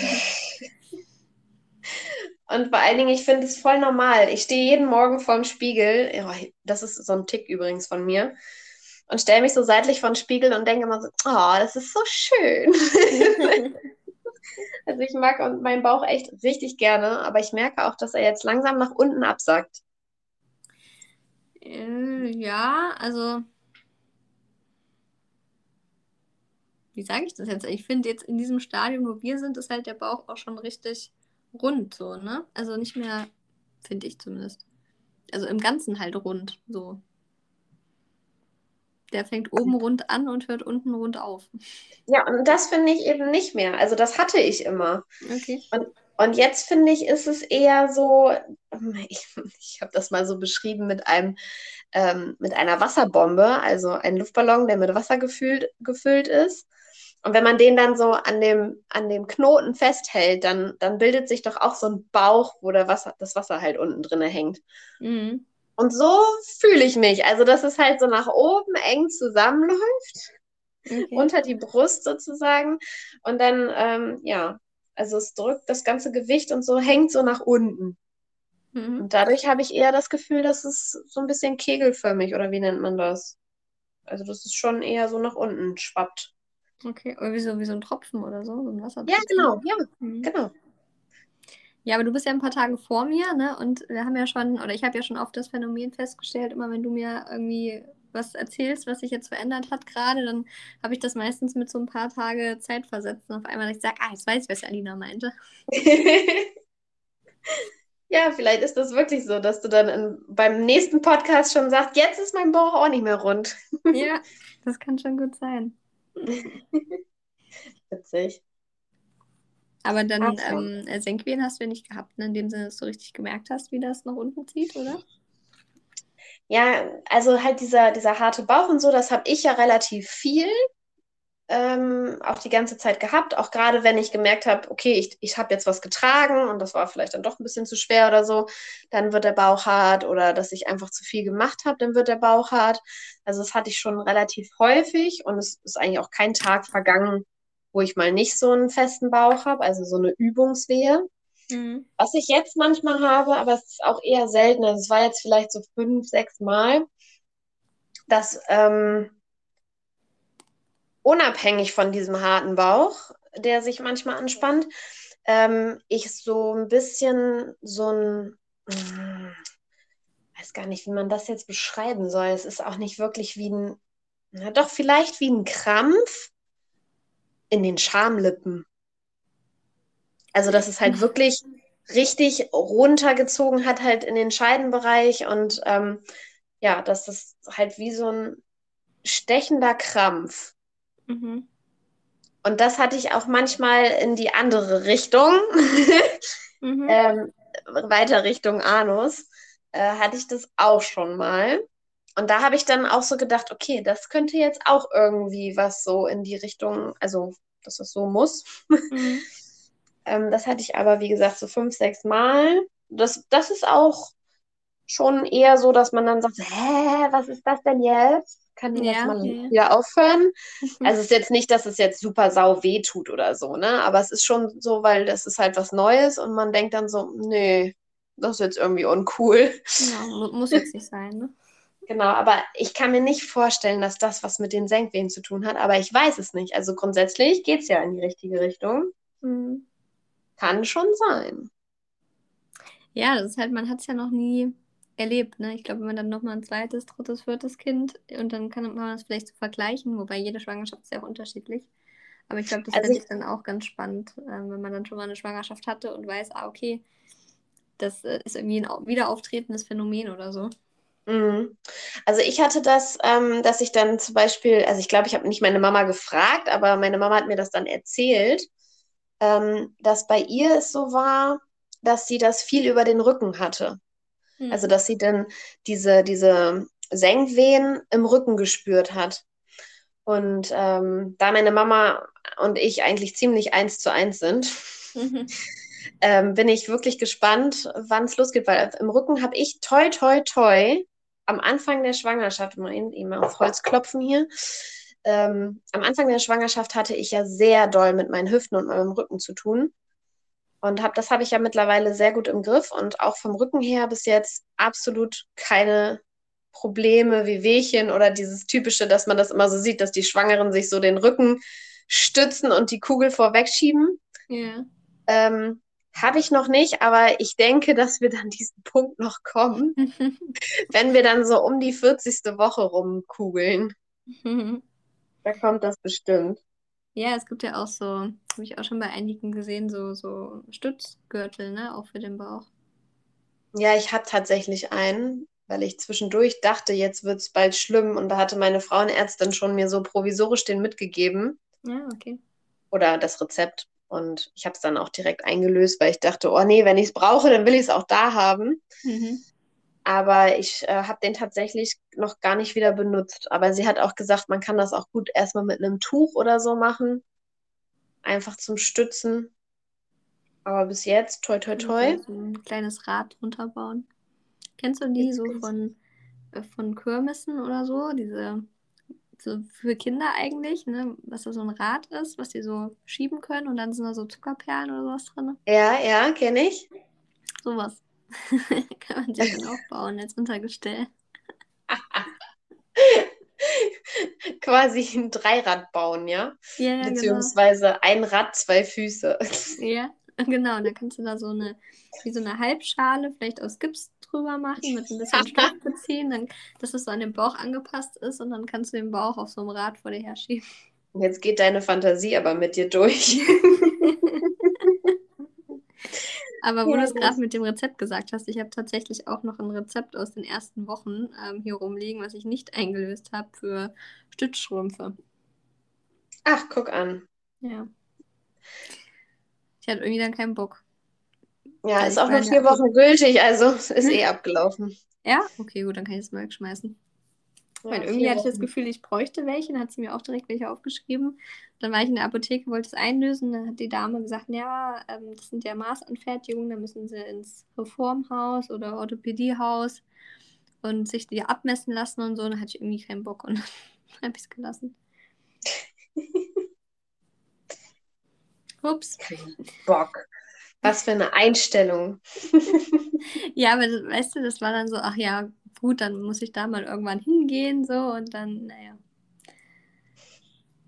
Und vor allen Dingen, ich finde es voll normal. Ich stehe jeden Morgen vorm Spiegel. Das ist so ein Tick übrigens von mir. Und stelle mich so seitlich vor den Spiegel und denke immer so, oh, das ist so schön. [laughs] also ich mag meinen Bauch echt richtig gerne, aber ich merke auch, dass er jetzt langsam nach unten absackt. Äh, ja, also wie sage ich das jetzt? Ich finde jetzt in diesem Stadium, wo wir sind, ist halt der Bauch auch schon richtig rund, so, ne? Also nicht mehr, finde ich zumindest. Also im Ganzen halt rund, so. Der fängt oben rund an und hört unten rund auf. Ja, und das finde ich eben nicht mehr. Also das hatte ich immer. Okay. Und, und jetzt finde ich, ist es eher so, ich, [laughs] ich habe das mal so beschrieben mit einem, ähm, mit einer Wasserbombe, also ein Luftballon, der mit Wasser gefüllt, gefüllt ist. Und wenn man den dann so an dem, an dem Knoten festhält, dann, dann bildet sich doch auch so ein Bauch, wo der Wasser, das Wasser halt unten drin hängt. Mhm. Und so fühle ich mich. Also, dass es halt so nach oben eng zusammenläuft, okay. unter die Brust sozusagen. Und dann, ähm, ja, also es drückt das ganze Gewicht und so hängt so nach unten. Mhm. Und dadurch habe ich eher das Gefühl, dass es so ein bisschen kegelförmig oder wie nennt man das? Also, dass es schon eher so nach unten schwappt. Okay, oder wie so, wie so ein Tropfen oder so, so ein Wasser. Ja, genau, ja, mhm. genau. Ja, aber du bist ja ein paar Tage vor mir, ne? Und wir haben ja schon, oder ich habe ja schon oft das Phänomen festgestellt, immer wenn du mir irgendwie was erzählst, was sich jetzt verändert hat gerade, dann habe ich das meistens mit so ein paar Tage Zeit versetzt und auf einmal ich sage, ah, jetzt weiß ich, was Alina meinte. [laughs] ja, vielleicht ist das wirklich so, dass du dann in, beim nächsten Podcast schon sagst, jetzt ist mein Bauch auch nicht mehr rund. ja, das kann schon gut sein. [laughs] Witzig. Aber dann ähm, Senkwehen hast du ja nicht gehabt, ne? in dem Sinne, dass du richtig gemerkt hast, wie das nach unten zieht, oder? Ja, also halt dieser, dieser harte Bauch und so, das habe ich ja relativ viel ähm, auch die ganze Zeit gehabt. Auch gerade wenn ich gemerkt habe, okay, ich, ich habe jetzt was getragen und das war vielleicht dann doch ein bisschen zu schwer oder so, dann wird der Bauch hart oder dass ich einfach zu viel gemacht habe, dann wird der Bauch hart. Also das hatte ich schon relativ häufig und es ist eigentlich auch kein Tag vergangen, wo ich mal nicht so einen festen Bauch habe, also so eine Übungswehe. Mhm. Was ich jetzt manchmal habe, aber es ist auch eher selten, also es war jetzt vielleicht so fünf, sechs Mal, dass ähm, unabhängig von diesem harten Bauch, der sich manchmal anspannt, ähm, ich so ein bisschen so ein, hm, weiß gar nicht, wie man das jetzt beschreiben soll. Es ist auch nicht wirklich wie ein, na doch, vielleicht wie ein Krampf in den Schamlippen. Also, dass es halt wirklich richtig runtergezogen hat, halt in den Scheidenbereich und ähm, ja, dass es halt wie so ein stechender Krampf. Mhm. Und das hatte ich auch manchmal in die andere Richtung, [laughs] mhm. ähm, weiter Richtung Anus, äh, hatte ich das auch schon mal. Und da habe ich dann auch so gedacht, okay, das könnte jetzt auch irgendwie was so in die Richtung, also dass das so muss. Mhm. [laughs] ähm, das hatte ich aber, wie gesagt, so fünf, sechs Mal. Das, das ist auch schon eher so, dass man dann sagt, hä, was ist das denn jetzt? Kann die ja, jetzt mal okay. wieder aufhören? [laughs] also es ist jetzt nicht, dass es jetzt super sau weh tut oder so, ne? Aber es ist schon so, weil das ist halt was Neues und man denkt dann so, nee, das ist jetzt irgendwie uncool. Ja, muss jetzt nicht sein, ne? [laughs] Genau, aber ich kann mir nicht vorstellen, dass das was mit den Senkwehen zu tun hat, aber ich weiß es nicht. Also grundsätzlich geht es ja in die richtige Richtung. Mhm. Kann schon sein. Ja, das ist halt, man hat es ja noch nie erlebt, ne? Ich glaube, wenn man dann nochmal ein zweites, drittes, viertes Kind und dann kann man es vielleicht so vergleichen, wobei jede Schwangerschaft ist ja auch unterschiedlich. Aber ich glaube, das also ist dann auch ganz spannend, äh, wenn man dann schon mal eine Schwangerschaft hatte und weiß, ah, okay, das äh, ist irgendwie ein wiederaauftretendes Phänomen oder so. Mhm. Also ich hatte das, ähm, dass ich dann zum Beispiel, also ich glaube, ich habe nicht meine Mama gefragt, aber meine Mama hat mir das dann erzählt, ähm, dass bei ihr es so war, dass sie das viel über den Rücken hatte. Mhm. Also dass sie dann diese, diese Senkwehen im Rücken gespürt hat. Und ähm, da meine Mama und ich eigentlich ziemlich eins zu eins sind, mhm. [laughs] ähm, bin ich wirklich gespannt, wann es losgeht, weil im Rücken habe ich toi, toi, toi am Anfang der Schwangerschaft, mal eben auf Holz klopfen hier, ähm, am Anfang der Schwangerschaft hatte ich ja sehr doll mit meinen Hüften und meinem Rücken zu tun. Und hab, das habe ich ja mittlerweile sehr gut im Griff und auch vom Rücken her bis jetzt absolut keine Probleme wie Wehchen oder dieses typische, dass man das immer so sieht, dass die Schwangeren sich so den Rücken stützen und die Kugel vorwegschieben. Ja. Ähm, habe ich noch nicht, aber ich denke, dass wir dann diesen Punkt noch kommen, [laughs] wenn wir dann so um die 40. Woche rumkugeln. [laughs] da kommt das bestimmt. Ja, es gibt ja auch so, habe ich auch schon bei einigen gesehen, so, so Stützgürtel, ne, auch für den Bauch. Ja, ich hatte tatsächlich einen, weil ich zwischendurch dachte, jetzt wird es bald schlimm und da hatte meine Frauenärztin schon mir so provisorisch den mitgegeben. Ja, okay. Oder das Rezept. Und ich habe es dann auch direkt eingelöst, weil ich dachte, oh nee, wenn ich es brauche, dann will ich es auch da haben. Mhm. Aber ich äh, habe den tatsächlich noch gar nicht wieder benutzt. Aber sie hat auch gesagt, man kann das auch gut erstmal mit einem Tuch oder so machen. Einfach zum Stützen. Aber bis jetzt, toi, toi, toi. So ein kleines Rad runterbauen. Kennst du die so von, äh, von Kirmessen oder so? Diese so für Kinder eigentlich, ne, was da so ein Rad ist, was die so schieben können und dann sind da so Zuckerperlen oder sowas drin. Ja, ja, kenne ich. Sowas. [laughs] Kann man sich dann aufbauen als Untergestell. [laughs] Quasi ein Dreirad bauen, ja? Ja, ja genau. Beziehungsweise genau. ein Rad, zwei Füße. [laughs] Ja, genau. Und dann kannst du da so eine, wie so eine Halbschale, vielleicht aus Gips drüber machen, mit ein bisschen Stoff beziehen, dann, dass es so an den Bauch angepasst ist und dann kannst du den Bauch auf so einem Rad vor dir herschieben. Jetzt geht deine Fantasie aber mit dir durch. Aber wo ja, du es gerade mit dem Rezept gesagt hast, ich habe tatsächlich auch noch ein Rezept aus den ersten Wochen ähm, hier rumliegen, was ich nicht eingelöst habe für Stützstrümpfe. Ach, guck an. Ja. Ich hatte irgendwie dann keinen Bock. Ja, ist auch noch vier Wochen gültig, also [laughs] ist eh abgelaufen. Ja? Okay, gut, dann kann ich es mal wegschmeißen. Ja, Weil irgendwie hatte ich das Gefühl, ich bräuchte welche, dann hat sie mir auch direkt welche aufgeschrieben. Dann war ich in der Apotheke, wollte es einlösen, dann hat die Dame gesagt, ja, ähm, das sind ja Maßanfertigungen, da müssen sie ins Reformhaus oder Orthopädiehaus und sich die abmessen lassen und so. dann hatte ich irgendwie keinen Bock und [laughs] dann habe ich es gelassen. [laughs] Ups. Bock. Was für eine Einstellung. [laughs] ja, aber das, weißt du, das war dann so, ach ja, gut, dann muss ich da mal irgendwann hingehen, so und dann, naja.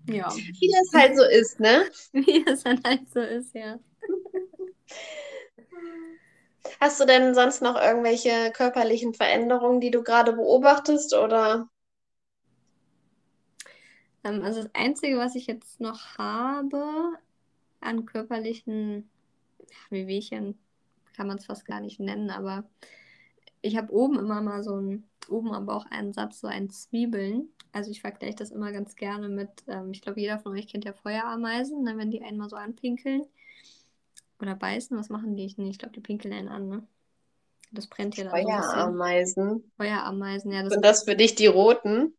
Ja. Wie das halt so ist, ne? [laughs] Wie es dann halt so ist, ja. Hast du denn sonst noch irgendwelche körperlichen Veränderungen, die du gerade beobachtest, oder? Ähm, also das Einzige, was ich jetzt noch habe an körperlichen wie Wehwehchen kann man es fast gar nicht nennen, aber ich habe oben immer mal so einen, oben am Bauch einen Satz, so ein Zwiebeln. Also ich vergleiche das immer ganz gerne mit, ähm, ich glaube, jeder von euch kennt ja Feuerameisen, ne, wenn die einmal so anpinkeln oder beißen. Was machen die? Ich glaube, die pinkeln einen an, ne? Das brennt ja dann Feuerameisen. So Feuerameisen, ja. Das sind das für dich die roten?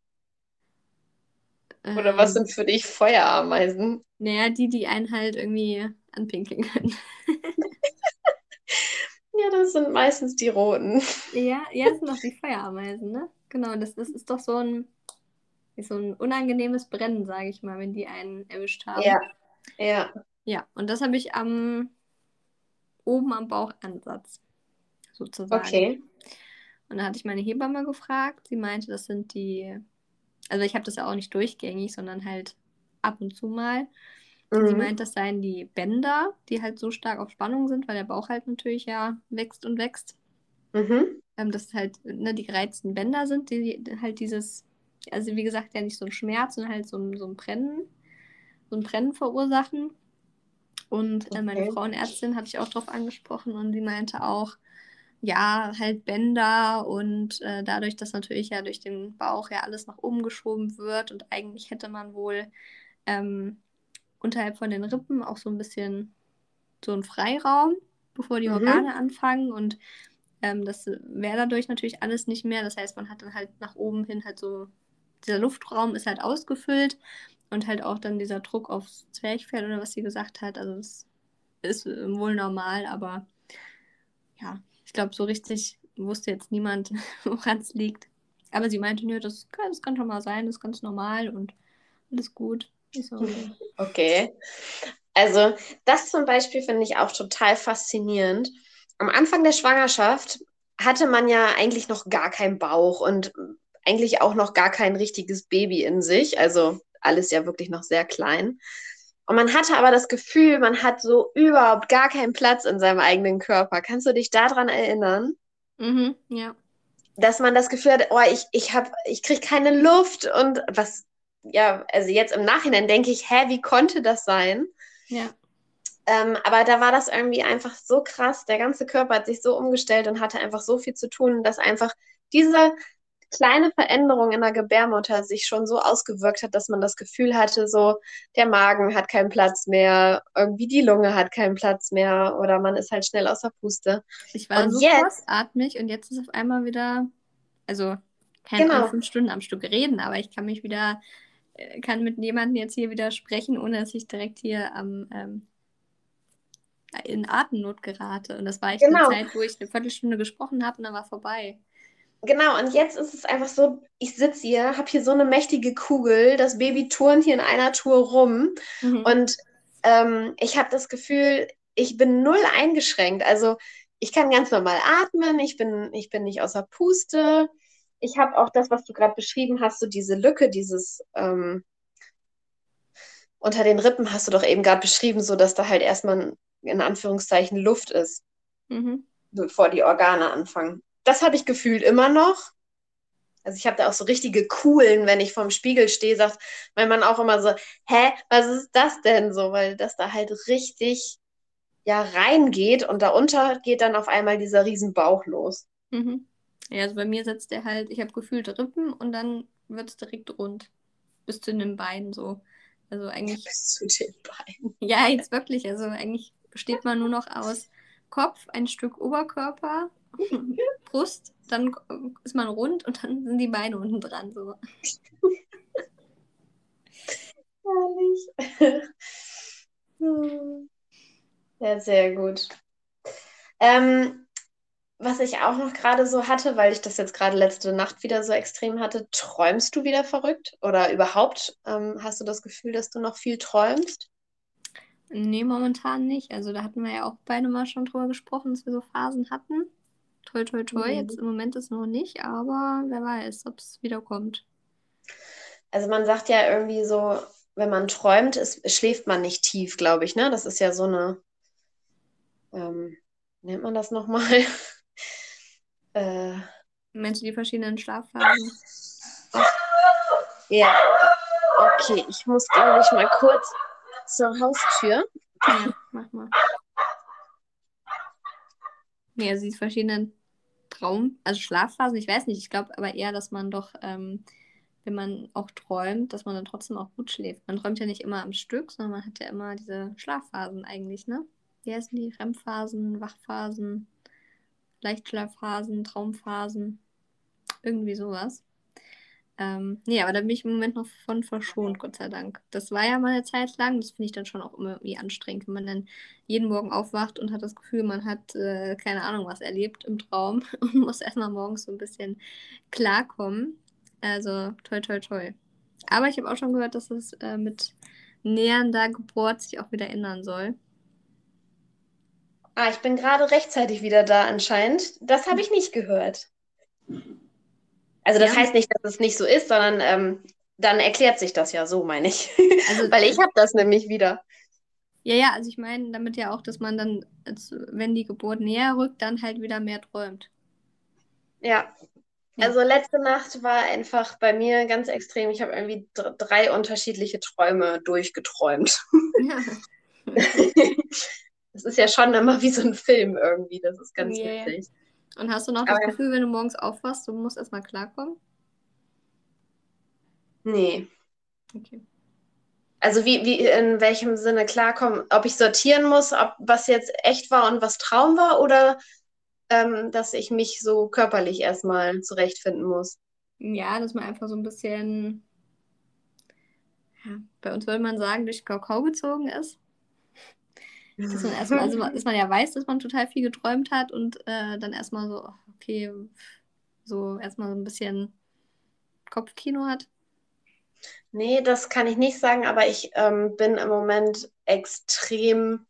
Oder was sind ähm. für dich Feuerameisen? Naja, die, die einen halt irgendwie anpinkeln können. [laughs] ja, das sind meistens die roten. Ja, ja, das sind doch die Feuerameisen, ne? Genau, das, das ist doch so ein, so ein unangenehmes Brennen, sage ich mal, wenn die einen erwischt haben. Ja, ja. Ja, und das habe ich am oben am Bauchansatz sozusagen. Okay. Und da hatte ich meine Hebamme gefragt. Sie meinte, das sind die also ich habe das ja auch nicht durchgängig, sondern halt ab und zu mal. Mhm. Sie meint, das seien die Bänder, die halt so stark auf Spannung sind, weil der Bauch halt natürlich ja wächst und wächst. Mhm. Ähm, dass halt ne, die gereizten Bänder sind, die halt dieses, also wie gesagt, ja nicht so ein Schmerz, sondern halt so ein, so ein Brennen, so ein Brennen verursachen. Und äh, meine okay. Frauenärztin hatte ich auch drauf angesprochen und sie meinte auch, ja, halt Bänder und äh, dadurch, dass natürlich ja durch den Bauch ja alles nach oben geschoben wird und eigentlich hätte man wohl ähm, unterhalb von den Rippen auch so ein bisschen so einen Freiraum, bevor die mhm. Organe anfangen und ähm, das wäre dadurch natürlich alles nicht mehr. Das heißt, man hat dann halt nach oben hin halt so, dieser Luftraum ist halt ausgefüllt und halt auch dann dieser Druck aufs Zwerchfell oder was sie gesagt hat. Also das ist wohl normal, aber ja, ich glaube, so richtig wusste jetzt niemand, [laughs] woran es liegt. Aber sie meinte, nö, das das kann schon mal sein, das ist ganz normal und alles gut. So. Okay. Also, das zum Beispiel finde ich auch total faszinierend. Am Anfang der Schwangerschaft hatte man ja eigentlich noch gar keinen Bauch und eigentlich auch noch gar kein richtiges Baby in sich. Also alles ja wirklich noch sehr klein. Und man hatte aber das Gefühl, man hat so überhaupt gar keinen Platz in seinem eigenen Körper. Kannst du dich daran erinnern? Mhm, ja. Dass man das Gefühl hat, oh, ich, ich, hab, ich kriege keine Luft und was, ja, also jetzt im Nachhinein denke ich, hä, wie konnte das sein? Ja. Ähm, aber da war das irgendwie einfach so krass. Der ganze Körper hat sich so umgestellt und hatte einfach so viel zu tun, dass einfach diese kleine Veränderung in der Gebärmutter sich schon so ausgewirkt hat, dass man das Gefühl hatte, so der Magen hat keinen Platz mehr, irgendwie die Lunge hat keinen Platz mehr oder man ist halt schnell aus der Puste. Ich war und so jetzt, atmig und jetzt ist auf einmal wieder, also keine genau. fünf Stunden am Stück reden, aber ich kann mich wieder, kann mit jemandem jetzt hier wieder sprechen, ohne dass ich direkt hier am ähm, in Atemnot gerate. Und das war echt genau. eine Zeit, wo ich eine Viertelstunde gesprochen habe und dann war vorbei. Genau, und jetzt ist es einfach so, ich sitze hier, habe hier so eine mächtige Kugel, das Baby turnt hier in einer Tour rum mhm. und ähm, ich habe das Gefühl, ich bin null eingeschränkt. Also ich kann ganz normal atmen, ich bin, ich bin nicht außer Puste. Ich habe auch das, was du gerade beschrieben hast, so diese Lücke, dieses ähm, unter den Rippen hast du doch eben gerade beschrieben, so dass da halt erstmal in Anführungszeichen Luft ist, mhm. bevor die Organe anfangen das habe ich gefühlt immer noch. Also ich habe da auch so richtige coolen, wenn ich vorm Spiegel stehe, sagt mein Mann auch immer so, hä, was ist das denn so? Weil das da halt richtig ja reingeht und darunter geht dann auf einmal dieser riesen Bauch los. Mhm. Ja, also bei mir setzt der halt, ich habe gefühlt Rippen und dann wird es direkt rund. Bis zu den Beinen so. Also eigentlich. Bis zu den Beinen. [laughs] Ja, jetzt wirklich. Also eigentlich besteht man nur noch aus Kopf, ein Stück Oberkörper [laughs] Brust, dann ist man rund und dann sind die Beine unten dran. So. Herrlich. [laughs] Ja, sehr gut. Ähm, was ich auch noch gerade so hatte, weil ich das jetzt gerade letzte Nacht wieder so extrem hatte, träumst du wieder verrückt? Oder überhaupt ähm, hast du das Gefühl, dass du noch viel träumst? Nee, momentan nicht. Also da hatten wir ja auch beide mal schon drüber gesprochen, dass wir so Phasen hatten. Toi, toi, toi. Mhm. Jetzt im Moment ist noch nicht, aber wer weiß, ob es wiederkommt. Also man sagt ja irgendwie so, wenn man träumt, ist, schläft man nicht tief, glaube ich. Ne? Das ist ja so eine, ähm, nennt man das nochmal? [laughs] äh, Menschen, die verschiedenen Schlafphasen. Ja, okay, ich muss, glaube ich, mal kurz zur Haustür. Ja, mach mal. Nee, also diese verschiedenen Traum, also Schlafphasen, ich weiß nicht, ich glaube aber eher, dass man doch, ähm, wenn man auch träumt, dass man dann trotzdem auch gut schläft. Man träumt ja nicht immer am Stück, sondern man hat ja immer diese Schlafphasen eigentlich, ne? Wie heißen die? REM-Phasen, Wachphasen, Leichtschlafphasen, Traumphasen, irgendwie sowas. Ähm, nee, aber da bin ich im Moment noch von verschont, Gott sei Dank. Das war ja mal eine Zeit lang, das finde ich dann schon auch immer irgendwie anstrengend, wenn man dann jeden Morgen aufwacht und hat das Gefühl, man hat äh, keine Ahnung was erlebt im Traum [laughs] und muss erstmal morgens so ein bisschen klarkommen. Also toi toi toi. Aber ich habe auch schon gehört, dass es äh, mit nähernder Geburt sich auch wieder ändern soll. Ah, ich bin gerade rechtzeitig wieder da anscheinend. Das habe ich nicht gehört. Also das ja. heißt nicht, dass es nicht so ist, sondern ähm, dann erklärt sich das ja so, meine ich. Also, [laughs] Weil ich habe das nämlich wieder. Ja, ja, also ich meine damit ja auch, dass man dann, wenn die Geburt näher rückt, dann halt wieder mehr träumt. Ja. ja. Also letzte Nacht war einfach bei mir ganz extrem. Ich habe irgendwie drei unterschiedliche Träume durchgeträumt. Ja. [laughs] [laughs] das ist ja schon immer wie so ein Film irgendwie. Das ist ganz yeah. witzig. Und hast du noch das Gefühl, wenn du morgens aufwachst, du musst erstmal klarkommen? Nee. Okay. Also wie, wie in welchem Sinne klarkommen? Ob ich sortieren muss, ob was jetzt echt war und was Traum war oder ähm, dass ich mich so körperlich erstmal zurechtfinden muss? Ja, dass man einfach so ein bisschen, ja, bei uns würde man sagen, durch Kakao gezogen ist. Dass man [laughs] erstmal, also dass man ja weiß, dass man total viel geträumt hat und äh, dann erstmal so, okay, so erstmal so ein bisschen Kopfkino hat. Nee, das kann ich nicht sagen, aber ich ähm, bin im Moment extrem,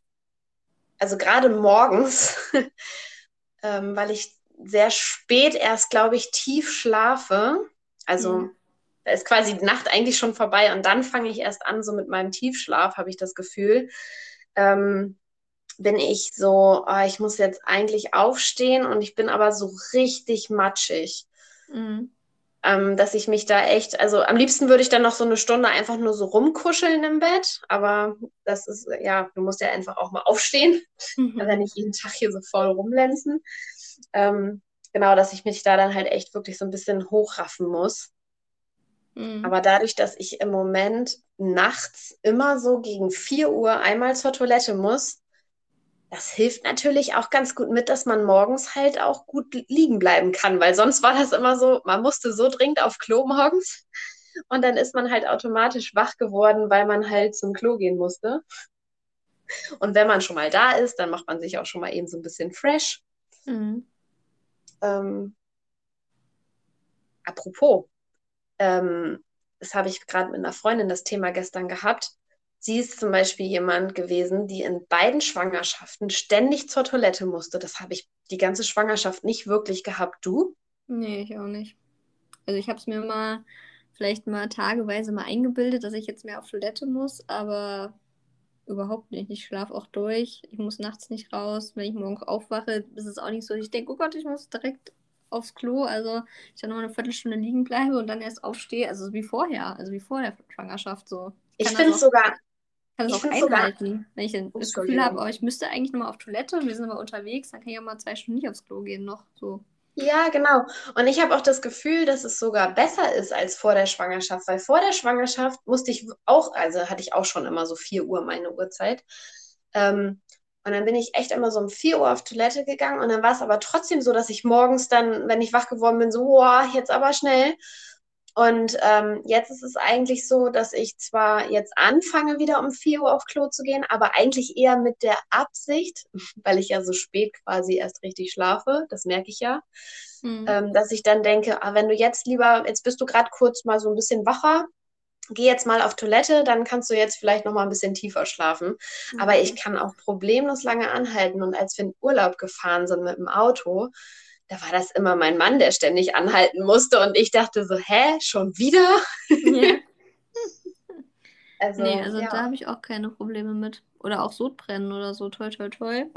also gerade morgens, [laughs] ähm, weil ich sehr spät erst, glaube ich, tief schlafe. Also mhm. da ist quasi die Nacht eigentlich schon vorbei und dann fange ich erst an, so mit meinem Tiefschlaf, habe ich das Gefühl ähm, bin ich so, oh, ich muss jetzt eigentlich aufstehen und ich bin aber so richtig matschig. Mhm. Ähm, dass ich mich da echt, also am liebsten würde ich dann noch so eine Stunde einfach nur so rumkuscheln im Bett, aber das ist, ja, du musst ja einfach auch mal aufstehen, mhm. also nicht jeden Tag hier so voll rumlenzen. Ähm, genau, dass ich mich da dann halt echt wirklich so ein bisschen hochraffen muss. Mhm. Aber dadurch, dass ich im Moment nachts immer so gegen 4 Uhr einmal zur Toilette muss, das hilft natürlich auch ganz gut mit, dass man morgens halt auch gut liegen bleiben kann, weil sonst war das immer so, man musste so dringend auf Klo morgens [laughs] und dann ist man halt automatisch wach geworden, weil man halt zum Klo gehen musste. Und wenn man schon mal da ist, dann macht man sich auch schon mal eben so ein bisschen fresh. Mhm. Ähm, apropos, ähm, das habe ich gerade mit einer Freundin das Thema gestern gehabt. Sie ist zum Beispiel jemand gewesen, die in beiden Schwangerschaften ständig zur Toilette musste. Das habe ich die ganze Schwangerschaft nicht wirklich gehabt. Du? Nee, ich auch nicht. Also ich habe es mir mal vielleicht mal tageweise mal eingebildet, dass ich jetzt mehr auf Toilette muss, aber überhaupt nicht. Ich schlafe auch durch. Ich muss nachts nicht raus. Wenn ich morgens aufwache, ist es auch nicht so. Ich denke, oh Gott, ich muss direkt aufs Klo, also ich dann noch eine Viertelstunde liegen bleibe und dann erst aufstehe, also wie vorher, also wie vor der Schwangerschaft so. Ich, ich finde es sogar. Kann das auch einhalten, sogar, wenn ich das Gefühl habe, oh, ich müsste eigentlich nochmal auf Toilette und wir sind aber unterwegs, dann kann ich auch mal zwei Stunden nicht aufs Klo gehen noch so. Ja, genau. Und ich habe auch das Gefühl, dass es sogar besser ist als vor der Schwangerschaft, weil vor der Schwangerschaft musste ich auch, also hatte ich auch schon immer so 4 Uhr meine Uhrzeit. Ähm, und dann bin ich echt immer so um 4 Uhr auf Toilette gegangen und dann war es aber trotzdem so, dass ich morgens dann, wenn ich wach geworden bin, so, boah, jetzt aber schnell. Und ähm, jetzt ist es eigentlich so, dass ich zwar jetzt anfange, wieder um 4 Uhr auf Klo zu gehen, aber eigentlich eher mit der Absicht, [laughs] weil ich ja so spät quasi erst richtig schlafe, das merke ich ja, mhm. ähm, dass ich dann denke, ah, wenn du jetzt lieber, jetzt bist du gerade kurz mal so ein bisschen wacher, geh jetzt mal auf Toilette, dann kannst du jetzt vielleicht noch mal ein bisschen tiefer schlafen. Mhm. Aber ich kann auch problemlos lange anhalten. Und als wir in Urlaub gefahren sind mit dem Auto, da war das immer mein Mann, der ständig anhalten musste. Und ich dachte so, hä, schon wieder? Ja. [laughs] also, nee, also ja. da habe ich auch keine Probleme mit. Oder auch Sodbrennen oder so, toll, toll, toll.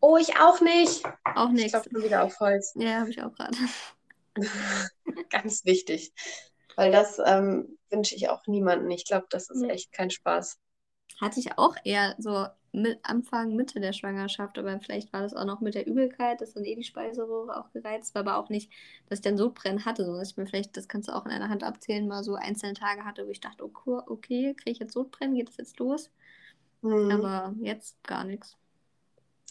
Oh, ich auch nicht. Auch nichts. Ich glaube wieder auf Holz. Ja, habe ich auch gerade. [laughs] [laughs] Ganz wichtig. Weil das ähm, wünsche ich auch niemandem. Ich glaube, das ist echt kein Spaß. Hatte ich auch eher so mit Anfang, Mitte der Schwangerschaft, aber vielleicht war das auch noch mit der Übelkeit, dass dann eh die Speiseröhre auch gereizt war, aber auch nicht, dass ich dann so brennen hatte, sondern dass ich mir vielleicht, das kannst du auch in einer Hand abzählen, mal so einzelne Tage hatte, wo ich dachte, okay, okay kriege ich jetzt Sodbrennen, geht das jetzt los? Mhm. Aber jetzt gar nichts.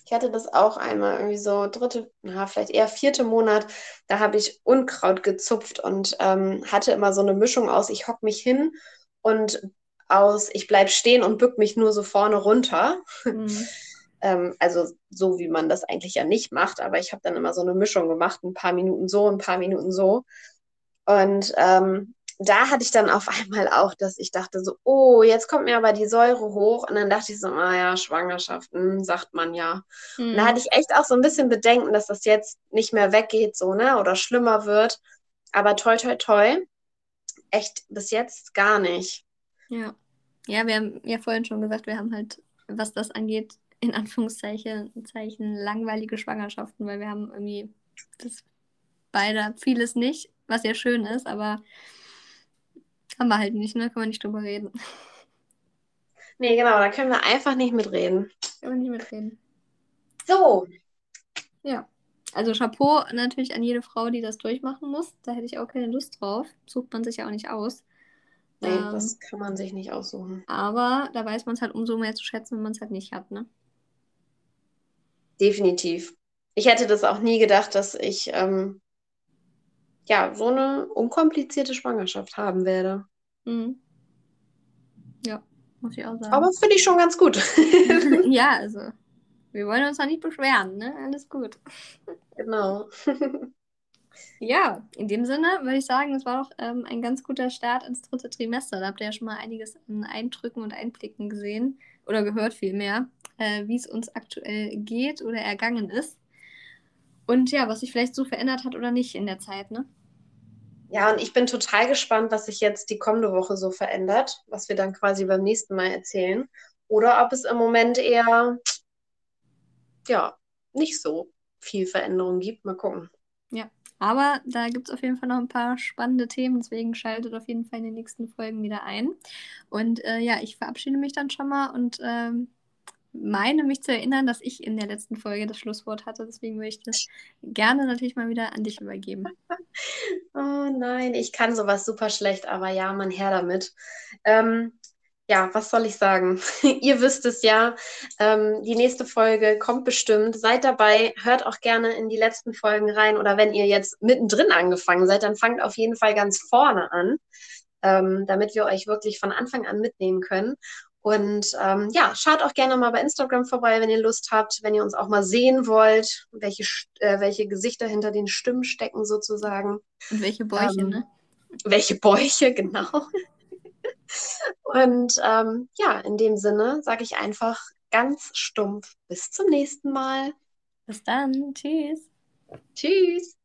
Ich hatte das auch einmal irgendwie so dritte, na, vielleicht eher vierte Monat. Da habe ich Unkraut gezupft und ähm, hatte immer so eine Mischung aus, ich hock mich hin und aus, ich bleib stehen und bück mich nur so vorne runter. Mhm. [laughs] ähm, also so, wie man das eigentlich ja nicht macht, aber ich habe dann immer so eine Mischung gemacht, ein paar Minuten so, ein paar Minuten so. Und ähm, da hatte ich dann auf einmal auch, dass ich dachte so, oh, jetzt kommt mir aber die Säure hoch. Und dann dachte ich so, ah ja, Schwangerschaften, sagt man ja. Mhm. Und da hm. hatte ich echt auch so ein bisschen Bedenken, dass das jetzt nicht mehr weggeht, so, ne, oder schlimmer wird. Aber toi, toi, toi, echt bis jetzt gar nicht. Ja. Ja, wir haben ja vorhin schon gesagt, wir haben halt, was das angeht, in Anführungszeichen Zeichen, langweilige Schwangerschaften, weil wir haben irgendwie das beide vieles nicht, was ja schön ist, aber haben wir halt nicht, ne? Kann man nicht drüber reden. Nee, genau, da können wir einfach nicht mitreden. Können wir nicht mitreden. So. Ja. Also Chapeau natürlich an jede Frau, die das durchmachen muss. Da hätte ich auch keine Lust drauf. Sucht man sich ja auch nicht aus. Nee, ähm, das kann man sich nicht aussuchen. Aber da weiß man es halt umso mehr zu schätzen, wenn man es halt nicht hat, ne? Definitiv. Ich hätte das auch nie gedacht, dass ich ähm, ja, so eine unkomplizierte Schwangerschaft haben werde. Mhm. Ja, muss ich auch sagen. Aber finde ich schon ganz gut. [laughs] ja, [laughs] also wir wollen uns da nicht beschweren, ne? Alles gut. Genau. [laughs] ja, in dem Sinne würde ich sagen, es war doch ähm, ein ganz guter Start ins dritte Trimester. Da habt ihr ja schon mal einiges an Eindrücken und Einblicken gesehen oder gehört vielmehr, äh, wie es uns aktuell geht oder ergangen ist. Und ja, was sich vielleicht so verändert hat oder nicht in der Zeit, ne? Ja, und ich bin total gespannt, was sich jetzt die kommende Woche so verändert, was wir dann quasi beim nächsten Mal erzählen. Oder ob es im Moment eher, ja, nicht so viel Veränderung gibt. Mal gucken. Ja, aber da gibt es auf jeden Fall noch ein paar spannende Themen, deswegen schaltet auf jeden Fall in den nächsten Folgen wieder ein. Und äh, ja, ich verabschiede mich dann schon mal und ähm, meine mich zu erinnern, dass ich in der letzten Folge das Schlusswort hatte. Deswegen würde ich das gerne natürlich mal wieder an dich übergeben. [laughs] oh nein, ich kann sowas super schlecht, aber ja, mein Herr damit. Ähm, ja, was soll ich sagen? [laughs] Ihr wisst es ja. Ähm, die nächste Folge kommt bestimmt. Seid dabei, hört auch gerne in die letzten Folgen rein. Oder wenn ihr jetzt mittendrin angefangen seid, dann fangt auf jeden Fall ganz vorne an, ähm, damit wir euch wirklich von Anfang an mitnehmen können. Und ähm, ja, schaut auch gerne mal bei Instagram vorbei, wenn ihr Lust habt, wenn ihr uns auch mal sehen wollt, welche, äh, welche Gesichter hinter den Stimmen stecken sozusagen. Und welche Bäuche, ähm, ne? Welche Bäuche, [laughs] genau. Und ähm, ja, in dem Sinne sage ich einfach ganz stumpf bis zum nächsten Mal. Bis dann. Tschüss. Tschüss.